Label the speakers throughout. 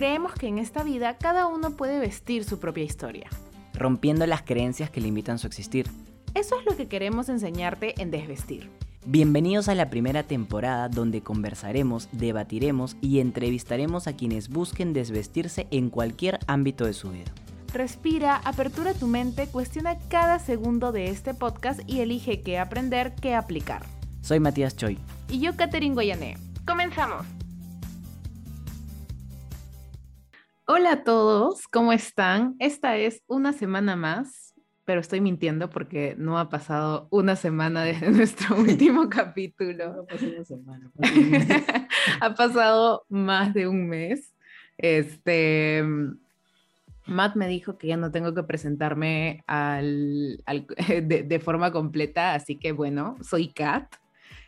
Speaker 1: Creemos que en esta vida cada uno puede vestir su propia historia.
Speaker 2: Rompiendo las creencias que limitan su existir.
Speaker 1: Eso es lo que queremos enseñarte en Desvestir.
Speaker 2: Bienvenidos a la primera temporada donde conversaremos, debatiremos y entrevistaremos a quienes busquen desvestirse en cualquier ámbito de su vida.
Speaker 1: Respira, apertura tu mente, cuestiona cada segundo de este podcast y elige qué aprender, qué aplicar.
Speaker 2: Soy Matías Choi.
Speaker 1: Y yo, Katherine Guayané. ¡Comenzamos! Hola a todos, ¿cómo están? Esta es una semana más, pero estoy mintiendo porque no ha pasado una semana desde nuestro último capítulo. ha pasado más de un mes. Este, Matt me dijo que ya no tengo que presentarme al, de, de, forma completa, así que bueno, soy Kat.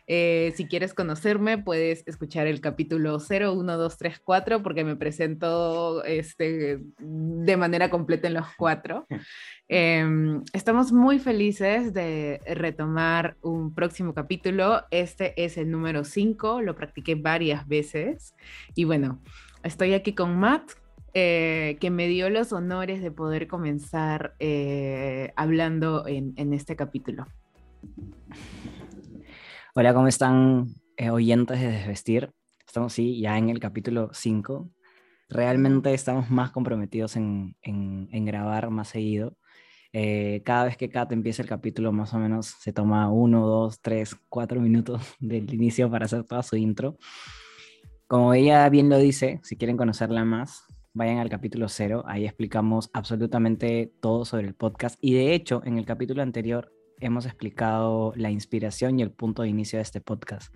Speaker 1: Eh, si quieres conocerme, puedes escuchar el capítulo 01234 porque me presento este, de manera completa en los cuatro. Em, estamos muy felices de retomar un próximo capítulo. Este es el número 5, lo practiqué varias veces. Y bueno, estoy aquí con Matt, eh, que me dio los honores de poder comenzar eh, hablando en, en, este capítulo.
Speaker 2: Hola, ¿cómo están eh, oyentes de Desvestir? Estamos, sí, ya en el capítulo 5. Realmente estamos más comprometidos en, en, en grabar más seguido. Eh, cada vez que Kat empieza el capítulo, más o menos se toma uno, dos, tres, cuatro minutos del inicio para hacer toda su intro. Como ella bien lo dice, si quieren conocerla más, vayan al capítulo 0. Ahí explicamos absolutamente todo sobre el podcast. Y de hecho, en el capítulo anterior hemos explicado la inspiración y el punto de inicio de este podcast.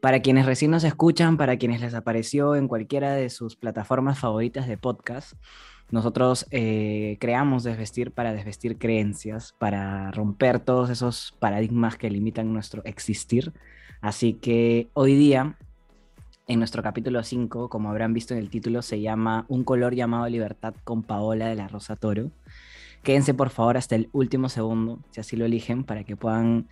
Speaker 2: Para quienes recién nos escuchan, para quienes les apareció en cualquiera de sus plataformas favoritas de podcast, nosotros eh, creamos Desvestir para desvestir creencias, para romper todos esos paradigmas que limitan nuestro existir. Así que hoy día, en nuestro capítulo 5, como habrán visto en el título, se llama Un color llamado libertad con Paola de la Rosa Toro. Quédense por favor hasta el último segundo, si así lo eligen, para que puedan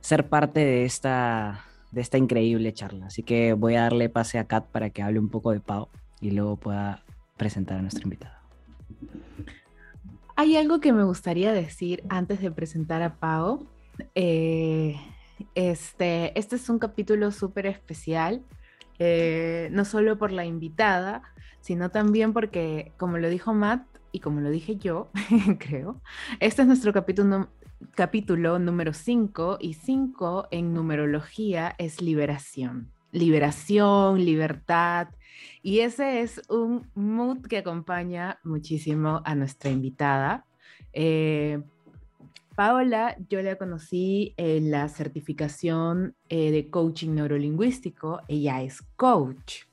Speaker 2: ser parte de esta, de esta increíble charla. Así que voy a darle pase a Kat para que hable un poco de Pau y luego pueda presentar a nuestro invitado.
Speaker 1: Hay algo que me gustaría decir antes de presentar a Pau. Eh, este, este es un capítulo súper especial, eh, no solo por la invitada, sino también porque, como lo dijo Matt, y como lo dije yo, creo, este es nuestro capítulo, número 5 y 5 en numerología es liberación. Liberación, libertad. Y ese es un mood que acompaña muchísimo a nuestra invitada. Eh, Paola, yo la conocí en la certificación eh, de coaching neurolingüístico. Ella es coach.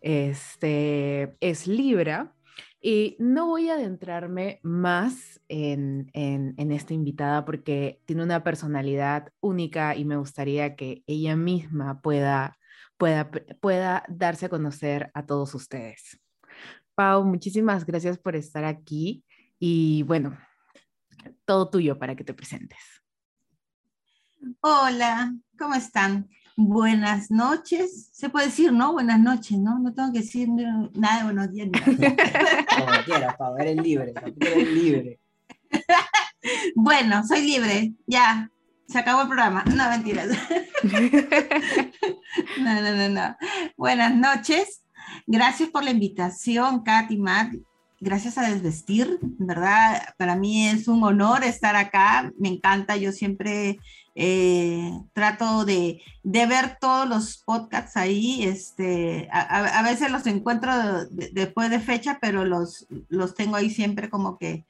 Speaker 1: Este, es Libra y no voy a adentrarme más en, esta invitada porque tiene una personalidad única y me gustaría que ella misma pueda, pueda, pueda darse a conocer a todos ustedes. Pau, muchísimas gracias por estar aquí y bueno, todo tuyo para que te presentes.
Speaker 3: Hola, ¿cómo están? Buenas noches. Se puede decir, ¿no? Buenas noches, ¿no? No tengo que decir nada de buenos días.
Speaker 2: Como quieras, Pau, eres libre, eres libre.
Speaker 3: bueno, soy libre, ya. Se acabó el programa. No, mentiras. no, no, no, no. Buenas noches. Gracias por la invitación, Katy, Matt. Gracias a Desvestir, ¿verdad? Para mí es un honor estar acá. Me encanta. Yo siempre eh, trato de, de, ver todos los podcasts ahí. Este, a, a veces los encuentro después de fecha, pero los, los tengo ahí siempre como que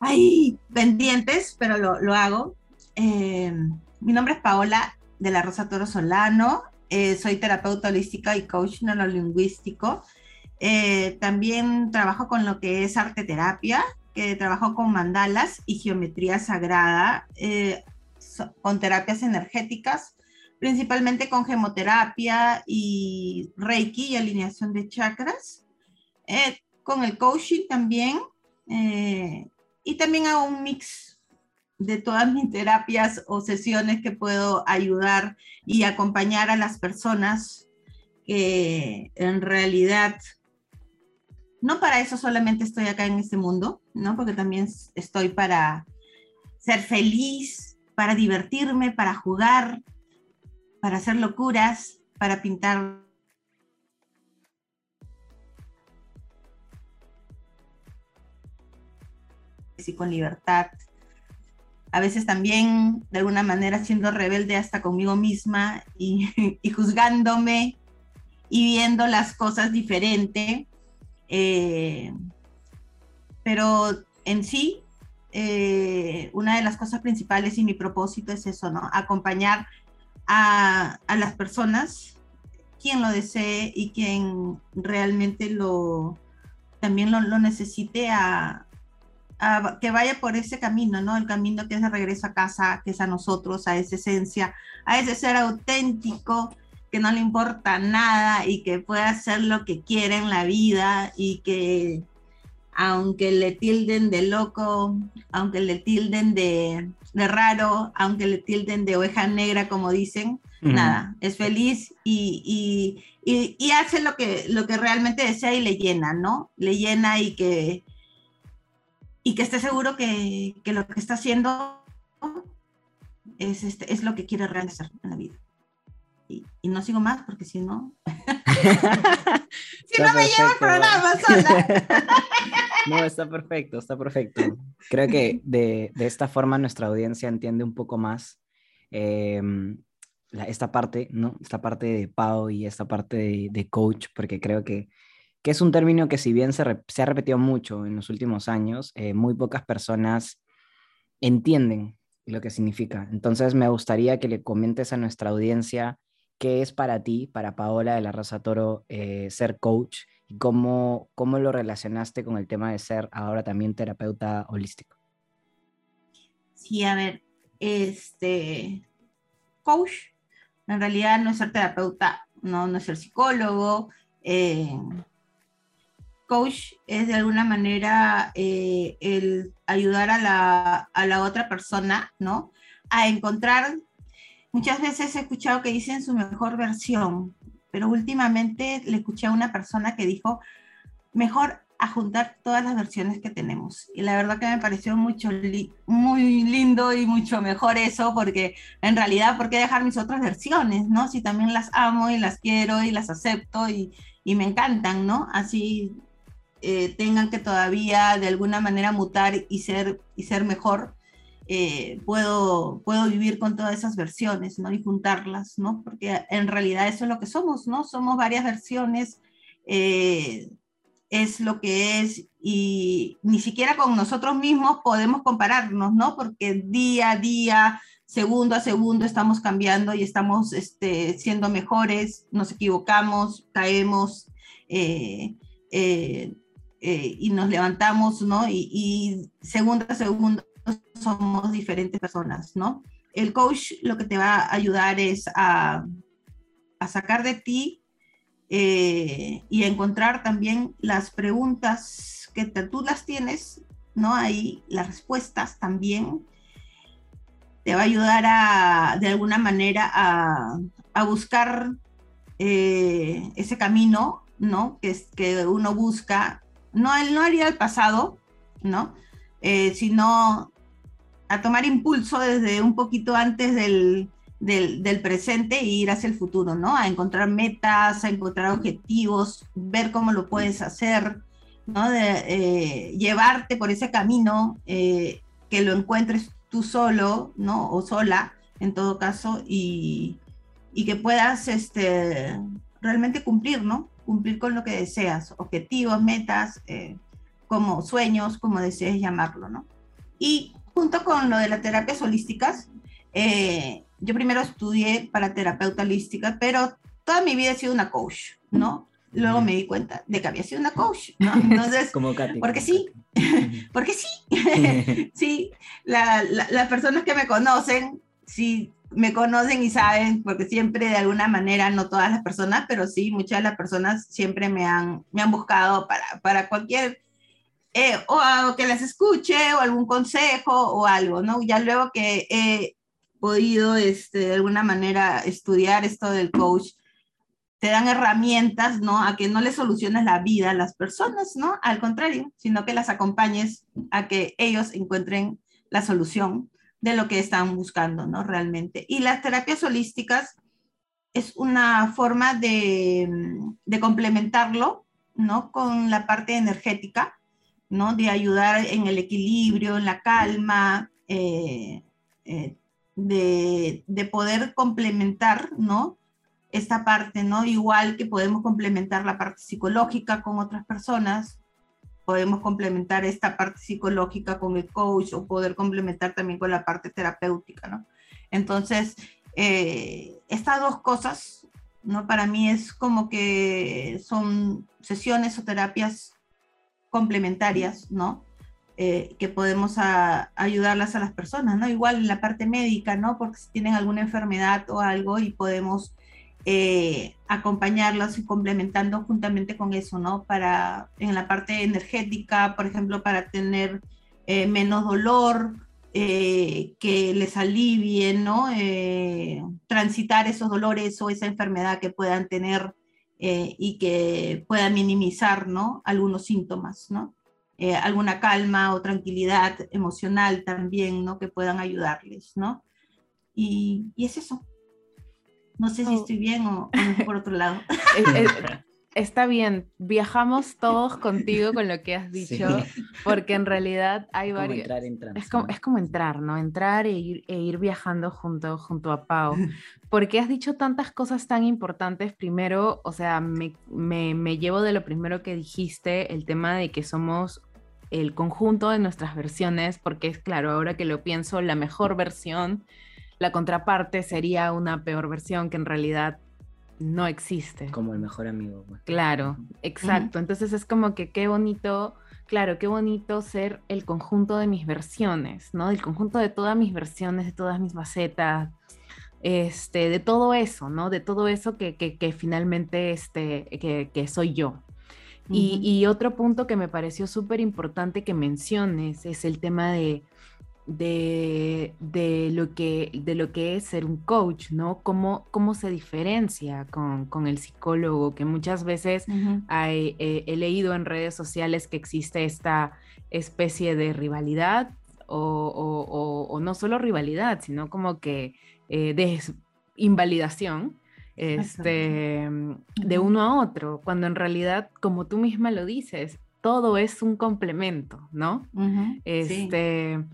Speaker 3: ahí pendientes, pero lo, lo hago. Eh, mi nombre es Paola de la Rosa Toro Solano. Eh, soy terapeuta holística y coach neurolingüístico. Eh, también trabajo con lo que es arte terapia, que trabajo con mandalas y geometría sagrada. Eh, con terapias energéticas, principalmente con gemoterapia y reiki y alineación de chakras, eh, con el coaching también, y también hago un mix de todas mis terapias o sesiones que puedo ayudar y acompañar a las personas que en realidad no para eso solamente estoy acá en este mundo, ¿no? Porque también estoy para ser feliz, para divertirme, para jugar, para hacer locuras, para pintar y con libertad. A veces también, de alguna manera, siendo rebelde hasta conmigo misma y, juzgándome y viendo las cosas diferente. Eh, pero en sí, eh, una de las cosas principales y mi propósito es eso, ¿no? Acompañar a, las personas, quien lo desee y quien realmente lo también lo, lo necesite a, que vaya por ese camino, ¿no? El camino que es de regreso a casa, que es a nosotros, a esa esencia, a ese ser auténtico que no le importa nada y que puede hacer lo que quiere en la vida y que aunque le tilden de loco, aunque le tilden de, raro, aunque le tilden de oveja negra, como dicen, nada, es feliz y, y, hace lo que, lo que realmente desea y le llena, ¿no? Le llena y que, y que esté seguro que, lo que está haciendo es, este, es lo que quiere realizar en la vida. Y, no sigo más porque si no, si no me llevo el programa sola.
Speaker 2: no, está perfecto, está perfecto. Creo que de, esta forma nuestra audiencia entiende un poco más em, esta parte, ¿no? Esta parte de Pau y esta parte de coach, porque creo que que es un término que si bien se, ha repetido mucho en los últimos años, eh, muy pocas personas entienden lo que significa. Entonces me gustaría que le comentes a nuestra audiencia qué es para ti, para Paola de la Raza Toro, eh, ser coach y cómo, cómo lo relacionaste con el tema de ser ahora también terapeuta holístico.
Speaker 3: Sí, a ver, este coach en realidad no es ser terapeuta, no, no es ser psicólogo, eh, coach es de alguna manera eh, el ayudar a la, a la, otra persona, ¿no? A encontrar, muchas veces he escuchado que dicen su mejor versión, pero últimamente le escuché a una persona que dijo, mejor a juntar todas las versiones que tenemos. Y la verdad que me pareció mucho muy lindo y mucho mejor eso, porque en realidad, ¿por qué dejar mis otras versiones, no? Si también las amo y las quiero y las acepto y, y me encantan, ¿no? Así eh, tengan que todavía de alguna manera mutar y ser, y ser mejor, eh, puedo, puedo vivir con todas esas versiones, ¿no? Y juntarlas, ¿no? Porque en realidad eso es lo que somos, ¿no? Somos varias versiones, eh, es lo que es, y ni siquiera con nosotros mismos podemos compararnos, ¿no? Porque día a día, segundo a segundo estamos cambiando y estamos este, siendo mejores, nos equivocamos, caemos. Eh, y nos levantamos, ¿no? Y, segundo a segundo somos diferentes personas, ¿no? El coach lo que te va a ayudar es a, a sacar de ti eh, y a encontrar también las preguntas que tú las tienes, ¿no? Ahí las respuestas también. Te va a ayudar a, de alguna manera, a, a buscar eh, ese camino, ¿no? Que, es, que uno busca no, no haría el pasado, ¿no? Eh, sino a tomar impulso desde un poquito antes del, presente e ir hacia el futuro, ¿no? A encontrar metas, a encontrar objetivos, ver cómo lo puedes hacer, ¿no? De, eh, llevarte por ese camino, eh, que lo encuentres tú solo, ¿no? O sola, en todo caso, y, y que puedas este, realmente cumplir, ¿no? cumplir con lo que deseas, objetivos, metas, eh, como sueños, como desees llamarlo, ¿no? Y junto con lo de las terapias holísticas, eh, yo primero estudié para terapeuta holística, pero toda mi vida he sido una coach, ¿no? Luego me di cuenta de que había sido una coach, ¿no? Entonces,
Speaker 2: como Katy.
Speaker 3: Porque sí, porque sí, sí, las personas que me conocen, sí, me conocen y saben, porque siempre de alguna manera, no todas las personas, pero sí, muchas de las personas siempre me han, me han buscado para, para cualquier, eh, o, que las escuche, o algún consejo, o algo, ¿no? Ya luego que he podido, este, de alguna manera, estudiar esto del coach, te dan herramientas, ¿no? A que no le soluciones la vida a las personas, ¿no? Al contrario, sino que las acompañes a que ellos encuentren la solución de lo que están buscando, ¿no? Realmente. Y las terapias holísticas es una forma de, de complementarlo, ¿no? Con la parte energética, ¿no? De ayudar en el equilibrio, en la calma, eh, eh, de, de poder complementar, ¿no? esta parte, ¿no? Igual que podemos complementar la parte psicológica con otras personas, podemos complementar esta parte psicológica con el coach o poder complementar también con la parte terapéutica, ¿no? Entonces, eh, estas dos cosas, ¿no? Para mí es como que son sesiones o terapias complementarias, ¿no? Eh, que podemos ayudarlas a las personas, ¿no? Igual en la parte médica, ¿no? Porque si tienen alguna enfermedad o algo y podemos eh, acompañarlas y complementando juntamente con eso, ¿no? Para, en la parte energética, por ejemplo, para tener eh, menos dolor, que les alivie, ¿no? transitar esos dolores o esa enfermedad que puedan tener y que puedan minimizar, ¿no? Algunos síntomas, ¿no? alguna calma o tranquilidad emocional también, ¿no? Que puedan ayudarles, ¿no? y es eso. No sé si oh. estoy bien o, por otro lado.
Speaker 1: Está bien, viajamos todos contigo con lo que has dicho, porque en realidad hay varios... es, como, es como entrar, ¿no? Entrar e ir, e ir viajando junto, junto a Pau, porque has dicho tantas cosas tan importantes. Primero, o sea, me, me, me llevo de lo primero que dijiste, el tema de que somos el conjunto de nuestras versiones, porque es claro, ahora que lo pienso, la mejor versión la contraparte sería una peor versión que en realidad no existe.
Speaker 2: Como el mejor amigo.
Speaker 1: Pues. Claro, exacto. Entonces es como que qué bonito, claro, qué bonito ser el conjunto de mis versiones, ¿no? El conjunto de todas mis versiones, de todas mis macetas, este, de todo eso, ¿no? De todo eso que, que, finalmente este, que, soy yo. y, y, otro punto que me pareció súper importante que menciones es el tema de de, lo que, de lo que es ser un coach, ¿no? Cómo, cómo se diferencia con, el psicólogo, que muchas veces eh, he leído en redes sociales que existe esta especie de rivalidad o, no solo rivalidad, sino como que eh, de invalidación este, de uno a otro, cuando en realidad, como tú misma lo dices, todo es un complemento, ¿no? este,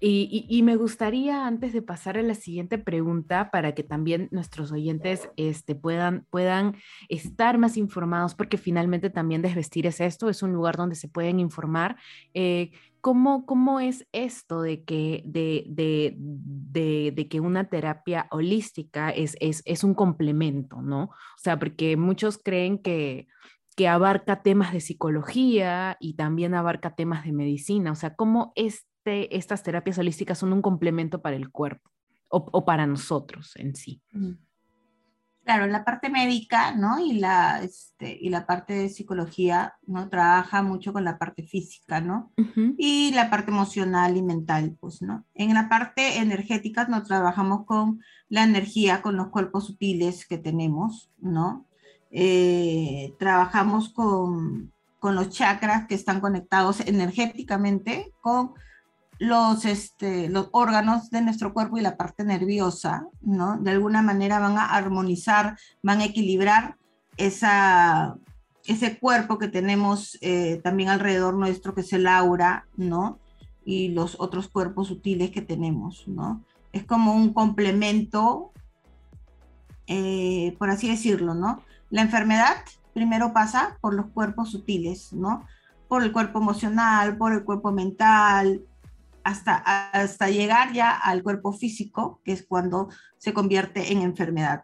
Speaker 1: y, me gustaría, antes de pasar a la siguiente pregunta, para que también nuestros oyentes este, puedan, puedan estar más informados, porque finalmente también Desvestir es esto, es un lugar donde se pueden informar. Eh, ¿cómo, ¿Cómo es esto de que, de, de, que una terapia holística es, es, es un complemento, ¿no? O sea, porque muchos creen que que abarca temas de psicología y también abarca temas de medicina. O sea, ¿cómo es este, estas terapias holísticas son un complemento para el cuerpo o, para nosotros en sí.
Speaker 3: Claro, la parte médica, ¿no? Y la, este, y la parte de psicología, ¿no? Trabaja mucho con la parte física, ¿no? Y la parte emocional y mental, pues, ¿no? En la parte energética nos trabajamos con la energía, con los cuerpos sutiles que tenemos, ¿no? Eh, trabajamos con, con los chakras que están conectados energéticamente con los, este, los órganos de nuestro cuerpo y la parte nerviosa, ¿no? De alguna manera van a armonizar, van a equilibrar esa, ese cuerpo que tenemos eh, también alrededor nuestro, que es el aura, ¿no? Y los otros cuerpos sutiles que tenemos, ¿no? Es como un complemento, eh, por así decirlo, ¿no? La enfermedad primero pasa por los cuerpos sutiles, ¿no? Por el cuerpo emocional, por el cuerpo mental, hasta, hasta llegar ya al cuerpo físico, que es cuando se convierte en enfermedad.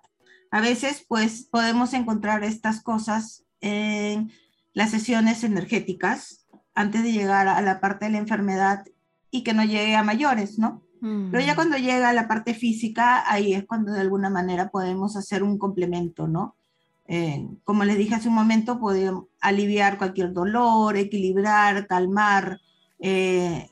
Speaker 3: A veces, pues, podemos encontrar estas cosas en las sesiones energéticas antes de llegar a la parte de la enfermedad y que no llegue a mayores, ¿no? Pero ya mm. cuando llega a la parte física, ahí es cuando de alguna manera podemos hacer un complemento, ¿no? Eh, como les dije hace un momento, podemos aliviar cualquier dolor, equilibrar, calmar, eh,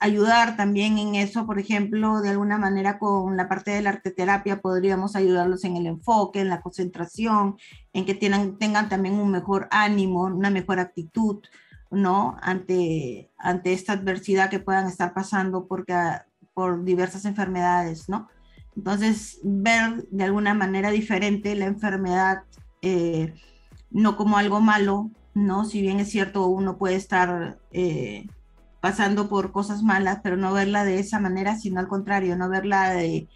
Speaker 3: ayudar también en eso, por ejemplo, de alguna manera con la parte de la arteterapia podríamos ayudarlos en el enfoque, en la concentración, en que tengan, tengan también un mejor ánimo, una mejor actitud, ¿no? Ante, ante esta adversidad que puedan estar pasando porque, por diversas enfermedades, ¿no? Entonces, ver de alguna manera diferente la enfermedad, eh, no como algo malo, ¿no? Si bien es cierto, uno puede estar eh, pasando por cosas malas, pero no verla de esa manera, sino al contrario, no verla de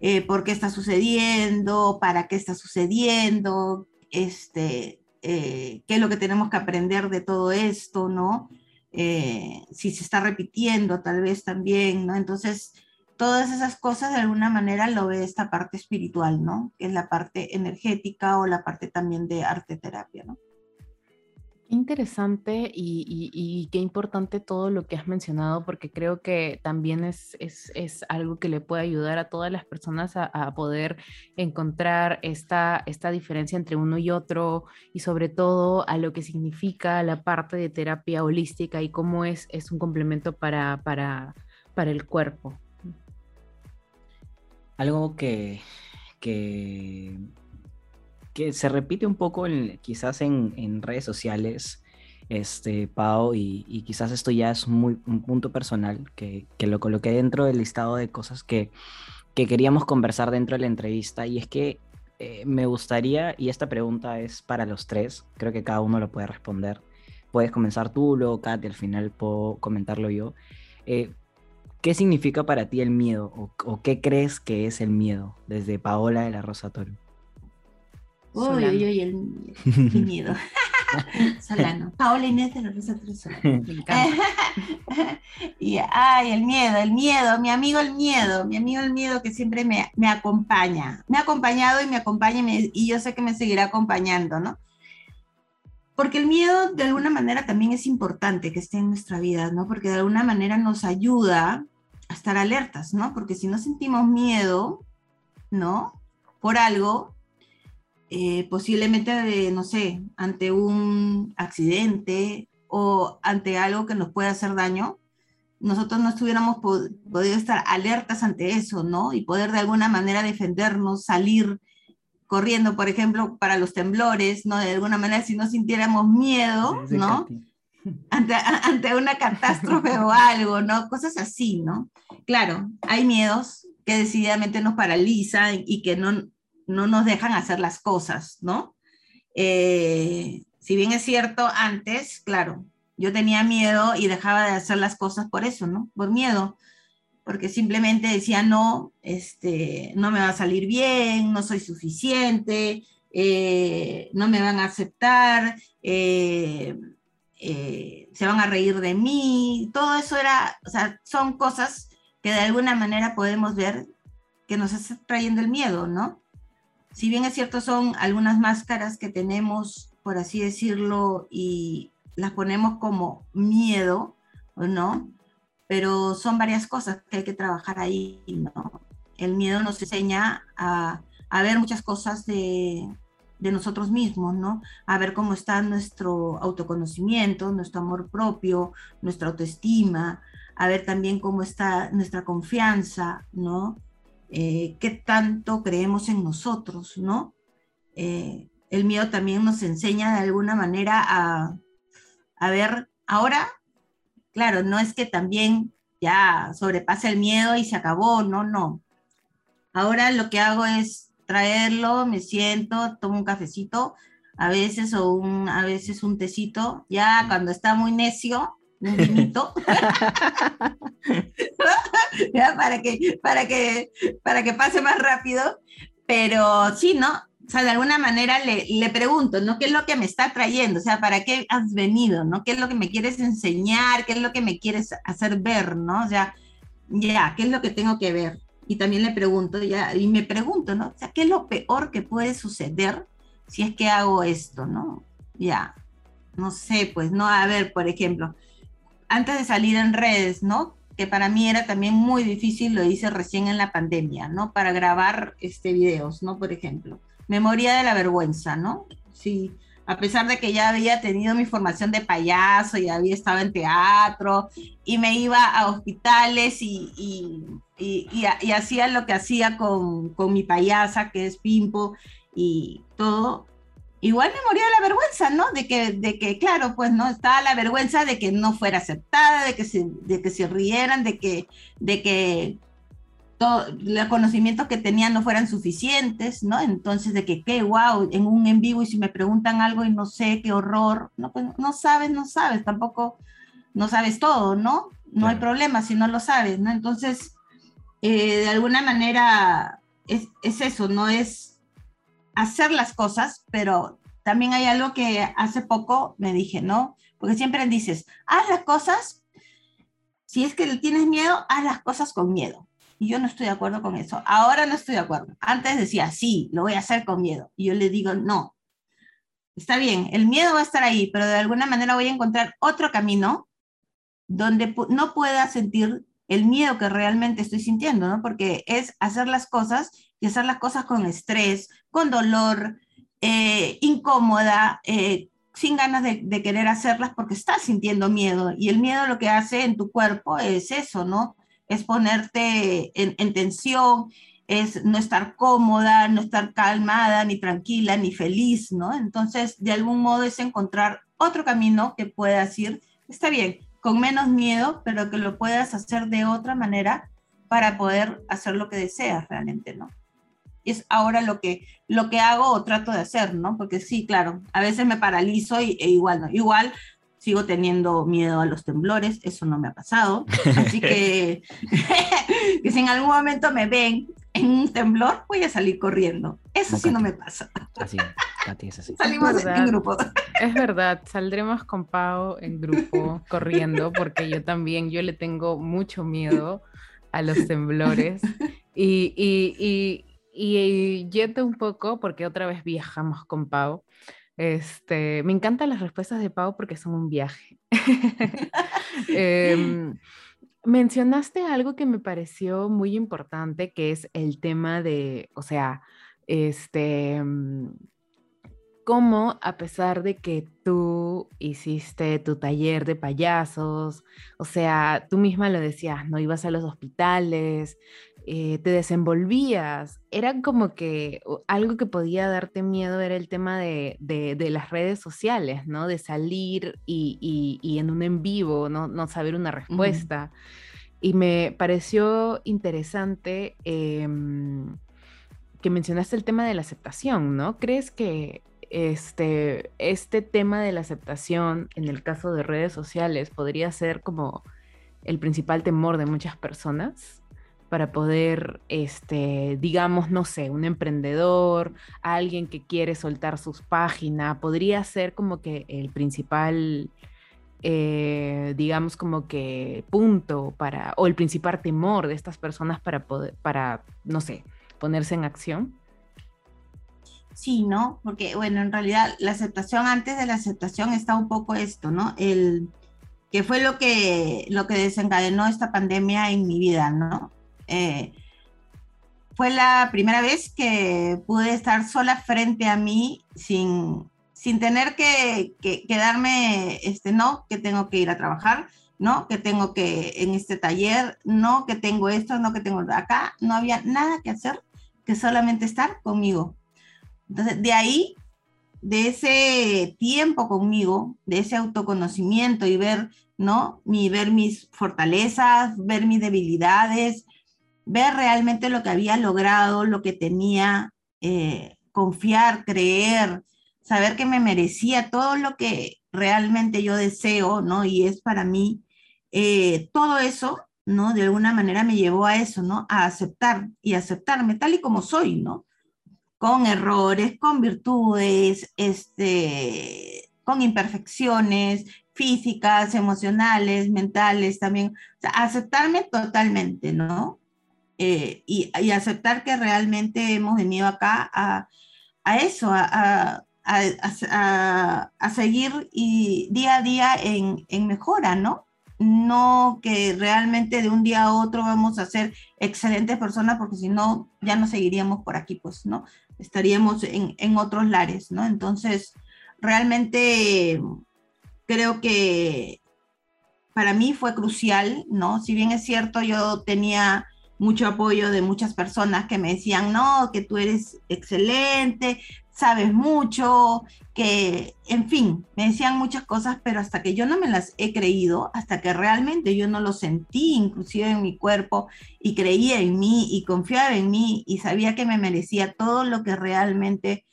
Speaker 3: eh, por qué está sucediendo, para qué está sucediendo, este, eh, qué es lo que tenemos que aprender de todo esto, ¿no? si se está repitiendo tal vez también, ¿no? Entonces, todas esas cosas de alguna manera lo ve esta parte espiritual, ¿no? Que es la parte energética o la parte también de arte terapia, ¿no?
Speaker 1: Interesante y, qué importante todo lo que has mencionado, porque creo que también es, algo que le puede ayudar a todas las personas a, poder encontrar esta, diferencia entre uno y otro y sobre todo a lo que significa la parte de terapia holística y cómo es, un complemento para, el cuerpo.
Speaker 2: Algo que que se repite un poco quizás en, redes sociales, este, Pau, y, quizás esto ya es muy, un punto personal que, lo coloqué dentro del listado de cosas que, queríamos conversar dentro de la entrevista, y es que eh, me gustaría, y esta pregunta es para los tres, creo que cada uno lo puede responder. Puedes comenzar tú, luego Kat, y al final puedo comentarlo yo. Eh, ¿Qué significa para ti el miedo? O, o, qué crees que es el miedo? Desde Paola de la Rosa Toro.
Speaker 3: Uy, uy, uy, el, miedo. Solano. Paola Inés de la Rosa Me y, ay, el miedo, el miedo, mi amigo el miedo, mi amigo el miedo que siempre me, me acompaña. Me ha acompañado y me acompaña y, y, yo sé que me seguirá acompañando, ¿no? Porque el miedo de alguna manera también es importante que esté en nuestra vida, ¿no? Porque de alguna manera nos ayuda a estar alertas, ¿no? Porque si no sentimos miedo, ¿no? Por algo, eh, posiblemente, no sé, ante un accidente o ante algo que nos puede hacer daño, nosotros no estuviéramos podido estar alertas ante eso, ¿no? Y poder de alguna manera defendernos, salir corriendo, por ejemplo, para los temblores, ¿no? De alguna manera, si no sintiéramos miedo, ¿no? Ante, ante, una catástrofe o algo, ¿no? Cosas así, ¿no? Claro, hay miedos que decididamente nos paralizan y que no, no nos dejan hacer las cosas, ¿no? Eh, si bien es cierto, antes, claro, yo tenía miedo y dejaba de hacer las cosas por eso, ¿no? Por miedo, porque simplemente decía, no, este, no me va a salir bien, no soy suficiente, eh, no me van a aceptar, eh, se van a reír de mí, todo eso era, o sea, son cosas que de alguna manera podemos ver que nos está trayendo el miedo, ¿no? Si bien es cierto, son algunas máscaras que tenemos, por así decirlo, y las ponemos como miedo, ¿no? Pero son varias cosas que hay que trabajar ahí, ¿no? El miedo nos enseña a, ver muchas cosas de, de nosotros mismos, ¿no? A ver cómo está nuestro autoconocimiento, nuestro amor propio, nuestra autoestima, a ver también cómo está nuestra confianza, ¿no? Eh, qué tanto creemos en nosotros, ¿no? Eh, el miedo también nos enseña de alguna manera a, a ver, ahora, claro, no es que también ya sobrepase el miedo y se acabó, no, no. Ahora lo que hago es traerlo, me siento, tomo un cafecito, a veces o un, a veces un tecito, ya cuando está muy necio, un vinito, para, que, para, que, para que pase más rápido, pero sí, ¿no? O sea, de alguna manera le, le, pregunto, ¿no? ¿Qué es lo que me está trayendo? O sea, ¿para qué has venido? ¿No? ¿Qué es lo que me quieres enseñar? ¿Qué es lo que me quieres hacer ver? ¿No? O sea, ya, ¿qué es lo que tengo que ver? Y también le pregunto, ya, y me pregunto, ¿no? O sea, ¿qué es lo peor que puede suceder si es que hago esto, ¿no? Ya, no sé, pues, ¿no? A ver, por ejemplo, antes de salir en redes, ¿no? Que para mí era también muy difícil, lo hice recién en la pandemia, ¿no? Para grabar este, videos, ¿no? Por ejemplo. Memoria de la vergüenza, ¿no? Sí, a pesar de que ya había tenido mi formación de payaso y había estado en teatro y me iba a hospitales y, y, y, hacía lo que hacía con, con, mi payasa, que es Pimpo y todo, igual me moría de la vergüenza, ¿no? De que, de que, claro, pues, ¿no? Estaba la vergüenza de que no fuera aceptada, de que se, de que se rieran, de que, de que los conocimientos que tenía no fueran suficientes, ¿no? Entonces, de que, qué, wow, en un en vivo y si me preguntan algo y no sé, qué horror, no, pues, no sabes, no sabes, tampoco no sabes todo, ¿no? No hay problema si no lo sabes, ¿no? Entonces, eh, de alguna manera es, es eso, no es hacer las cosas, pero también hay algo que hace poco me dije, ¿no? Porque siempre dices, haz las cosas, si es que tienes miedo, haz las cosas con miedo. Y yo no estoy de acuerdo con eso. Ahora no estoy de acuerdo. Antes decía, sí, lo voy a hacer con miedo. Y yo le digo, no. Está bien, el miedo va a estar ahí, pero de alguna manera voy a encontrar otro camino donde no pueda sentir el miedo que realmente estoy sintiendo, ¿no? Porque es hacer las cosas y hacer las cosas con estrés, con dolor, eh, incómoda, eh, sin ganas de, querer hacerlas porque estás sintiendo miedo. Y el miedo lo que hace en tu cuerpo es eso, ¿no? es ponerte en, tensión, es no estar cómoda, no estar calmada, ni tranquila, ni feliz, ¿no? Entonces, de algún modo es encontrar otro camino que puedas ir, está bien, con menos miedo, pero que lo puedas hacer de otra manera para poder hacer lo que deseas realmente, ¿no? es ahora lo que, lo que hago o trato de hacer, ¿no? Porque sí, claro, a veces me paralizo y, e igual, ¿no? Igual sigo teniendo miedo a los temblores, eso no me ha pasado. Así que, que si en algún momento me ven en un temblor, voy a salir corriendo. Eso sí no me pasa.
Speaker 2: Así, Katy es así.
Speaker 3: Salimos en grupo.
Speaker 1: Es verdad, saldremos con Pau en grupo corriendo, porque yo también, yo le tengo mucho miedo a los temblores. Y, y, y, y yendo un poco, porque otra vez viajamos con Pau, este, me encantan las respuestas de Pau porque son un viaje. Em, mencionaste algo que me pareció muy importante, que es el tema de, o sea, este, mm, cómo a pesar de que tú hiciste tu taller de payasos, o sea, tú misma lo decías, no ibas a los hospitales, eh, te desenvolvías. Era como que algo que podía darte miedo era el tema de, las redes sociales, ¿no? De salir y, en un en vivo, no, saber una respuesta. Y me pareció interesante em, que mencionaste el tema de la aceptación, ¿no? ¿Crees que este, este tema de la aceptación en el caso de redes sociales podría ser como el principal temor de muchas personas? para poder, este, digamos, no sé, un emprendedor, alguien que quiere soltar sus páginas, podría ser como que el principal, eh, digamos, como que punto para, o el principal temor de estas personas para poder, para, no sé, ponerse en acción?
Speaker 3: Sí, ¿no? Porque, bueno, en realidad la aceptación, antes de la aceptación está un poco esto, ¿no? El que fue lo que, lo que desencadenó esta pandemia en mi vida, ¿no? Eh, fue la primera vez que pude estar sola frente a mí sin, sin tener que, quedarme, este, no, que tengo que ir a trabajar, no, que tengo que en este taller, no, que tengo esto, no, que tengo acá, no había nada que hacer que solamente estar conmigo. Entonces, de ahí, de ese tiempo conmigo, de ese autoconocimiento y ver, ¿no? Mi, ver mis fortalezas, ver mis debilidades, ver realmente lo que había logrado, lo que tenía, eh, confiar, creer, saber que me merecía todo lo que realmente yo deseo, ¿no? Y es para mí, eh, todo eso, ¿no? De alguna manera me llevó a eso, ¿no? A aceptar y aceptarme tal y como soy, ¿no? Con errores, con virtudes, este, con imperfecciones físicas, emocionales, mentales también. Aceptarme totalmente, ¿no? Eh, y, aceptar que realmente hemos venido acá a, eso, a, seguir y día a día en, mejora, ¿no? No que realmente de un día a otro vamos a ser excelentes personas, porque si no, ya no seguiríamos por aquí, pues, ¿no? Estaríamos en, en otros lares, ¿no? Entonces, realmente creo que para mí fue crucial, ¿no? Si bien es cierto, yo tenía mucho apoyo de muchas personas que me decían, no, que tú eres excelente, sabes mucho, que, en fin, me decían muchas cosas, pero hasta que yo no me las he creído, hasta que realmente yo no lo sentí, inclusive en mi cuerpo, y creía en mí y confiaba en mí y sabía que me merecía todo lo que realmente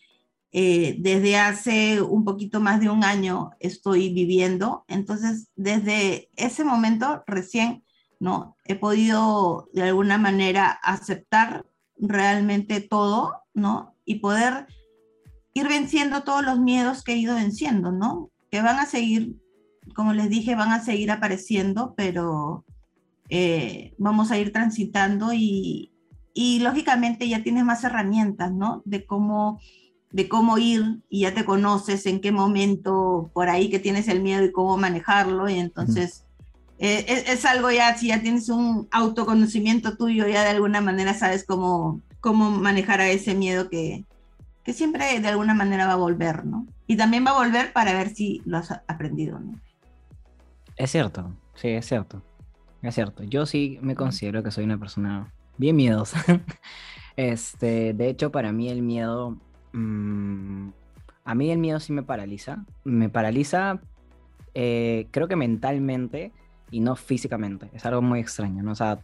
Speaker 3: eh, desde hace un poquito más de un año estoy viviendo. Entonces, desde ese momento recién, ¿no? He podido de alguna manera aceptar realmente todo, ¿no? Y poder ir venciendo todos los miedos que he ido venciendo, ¿no? Que van a seguir, como les dije, van a seguir apareciendo, pero eh, vamos a ir transitando y, y lógicamente ya tienes más herramientas, ¿no? De cómo de cómo ir y ya te conoces en qué momento por ahí que tienes el miedo y cómo manejarlo y entonces eh, es, algo ya, si ya tienes un autoconocimiento tuyo, ya de alguna manera sabes cómo, cómo manejar a ese miedo que, que siempre de alguna manera va a volver, ¿no? Y también va a volver para ver si lo has aprendido, ¿no?
Speaker 2: Es cierto, sí, es cierto. Es cierto. Yo sí me considero que soy una persona bien miedosa. este, de hecho, para mí el miedo Mm, a mí el miedo sí me paraliza. Me paraliza, eh, creo que mentalmente y no físicamente. Es algo muy extraño, ¿no? O sea,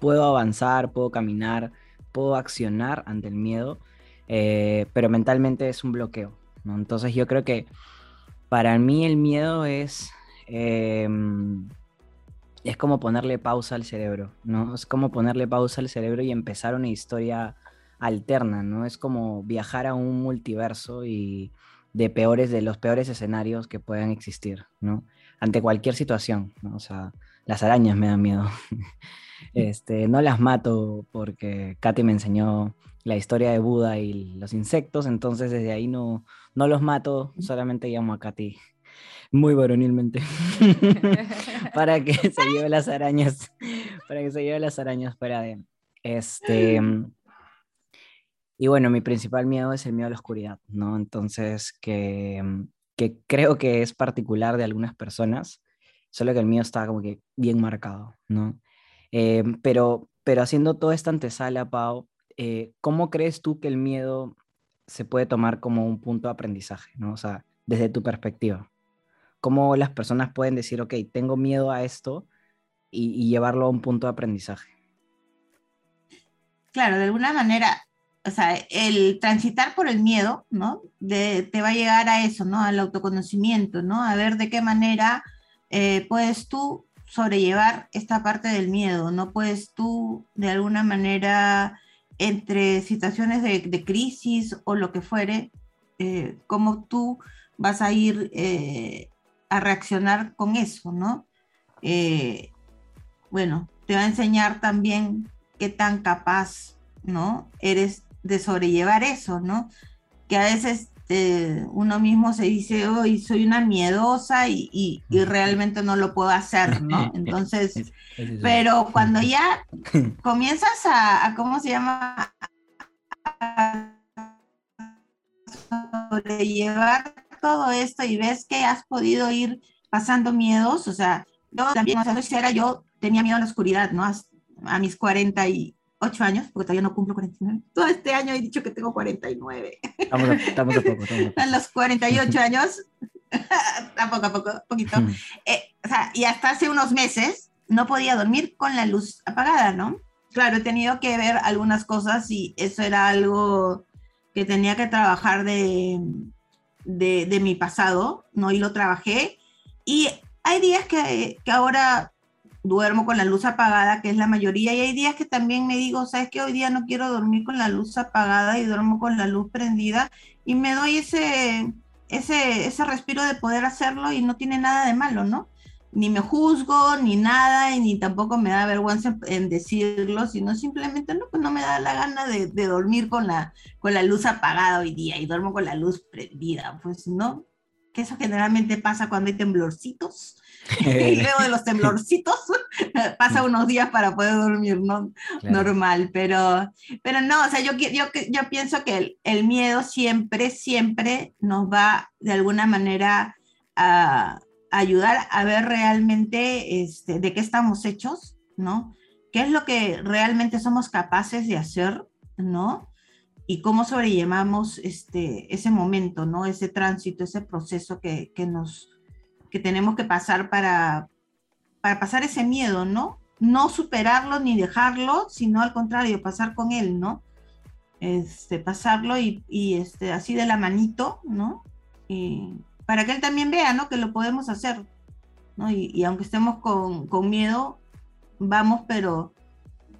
Speaker 2: puedo avanzar, puedo caminar, puedo accionar ante el miedo, eh, pero mentalmente es un bloqueo. Entonces yo creo que para mí el miedo es... Em, es como ponerle pausa al cerebro, ¿no? Es como ponerle pausa al cerebro y empezar una historia alterna, ¿no? Es como viajar a un multiverso y de peores, de los peores escenarios que puedan existir, ¿no? Ante cualquier situación. O sea, las arañas me dan miedo. este, no las mato porque Katy me enseñó la historia de Buda y los insectos, entonces desde ahí no, no los mato, solamente llamo a Katy muy varonilmente para que se lleve las arañas, para que se lleve las arañas fuera de este y bueno, mi principal miedo es el miedo a la oscuridad, ¿no? Entonces, que, que creo que es particular de algunas personas, solo que el mío está como que bien marcado, ¿no? Eh, pero, pero haciendo toda esta antesala, Pau, eh, ¿cómo crees tú que el miedo se puede tomar como un punto de aprendizaje, ¿no? O sea, desde tu perspectiva. ¿Cómo las personas pueden decir, ok, tengo miedo a esto y, llevarlo a un punto de aprendizaje?
Speaker 3: Claro, de alguna manera o sea, el transitar por el miedo, ¿no? Te va a llegar a eso, ¿no? Al autoconocimiento, ¿no? A ver de qué manera eh, puedes tú sobrellevar esta parte del miedo, ¿no? Puedes tú, de alguna manera, entre situaciones de, crisis o lo que fuere, eh, cómo tú vas a ir eh, a reaccionar con eso, ¿no? bueno, te va a enseñar también qué tan capaz, ¿no? Eres de sobrellevar eso, ¿no? Que a veces eh, uno mismo se dice, hoy soy una miedosa y, realmente no lo puedo hacer, ¿no? Entonces, pero cuando ya comienzas a, ¿cómo se llama? A sobrellevar todo esto y ves que has podido ir pasando miedos, o sea, yo también, o sea, yo tenía miedo a la oscuridad, ¿no? A, a mis 40 y, años, porque todavía no cumplo 49. Todo este año he dicho que tengo 49. Estamos, estamos a poco, A los 48 años, tampoco a poco, poquito. Eh, o sea, y hasta hace unos meses no podía dormir con la luz apagada, ¿no? Claro, he tenido que ver algunas cosas y eso era algo que tenía que trabajar de, de, de mi pasado, ¿no? Y lo trabajé. Y hay días que, que ahora duermo con la luz apagada, que es la mayoría, y hay días que también me digo, sabes que hoy día no quiero dormir con la luz apagada y duermo con la luz prendida y me doy ese, ese, ese respiro de poder hacerlo y no tiene nada de malo, ¿no? Ni me juzgo, ni nada, y ni tampoco me da vergüenza en decirlo, sino simplemente no, pues no me da la gana de, de dormir con la, con la luz apagada hoy día y duermo con la luz prendida, pues no, que eso generalmente pasa cuando hay temblorcitos. y luego de los temblorcitos pasa unos días para poder dormir, ¿no? Normal, pero, pero no, o sea, yo, yo, yo pienso que el, el miedo siempre, siempre nos va de alguna manera a, ayudar a ver realmente este, de qué estamos hechos, ¿no? ¿Qué es lo que realmente somos capaces de hacer, ¿no? Y cómo sobrellevamos este, ese momento, ¿no? Ese tránsito, ese proceso que, que nos, que tenemos que pasar para, para pasar ese miedo, ¿no? No superarlo ni dejarlo, sino al contrario, pasar con él, ¿no? Este, pasarlo y, y este, así de la manito, ¿no? Y, para que él también vea, ¿no? Que lo podemos hacer, ¿no? Y, aunque estemos con, con, miedo, vamos, pero,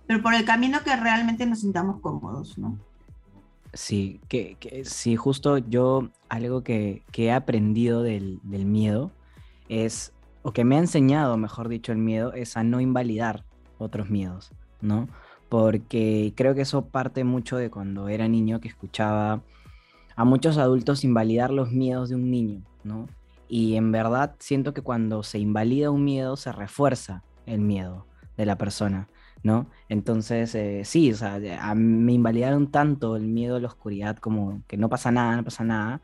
Speaker 3: pero por el camino que realmente nos sintamos cómodos, ¿no?
Speaker 2: Sí, que, que sí, justo yo algo que, que he aprendido del, del, miedo es, o que me ha enseñado, mejor dicho, el miedo, es a no invalidar otros miedos, ¿no? Porque creo que eso parte mucho de cuando era niño que escuchaba a muchos adultos invalidar los miedos de un niño, ¿no? Y en verdad siento que cuando se invalida un miedo se refuerza el miedo de la persona, ¿no? Entonces, eh, sí, o sea, me invalidaron tanto el miedo a la oscuridad como que no pasa nada, no pasa nada,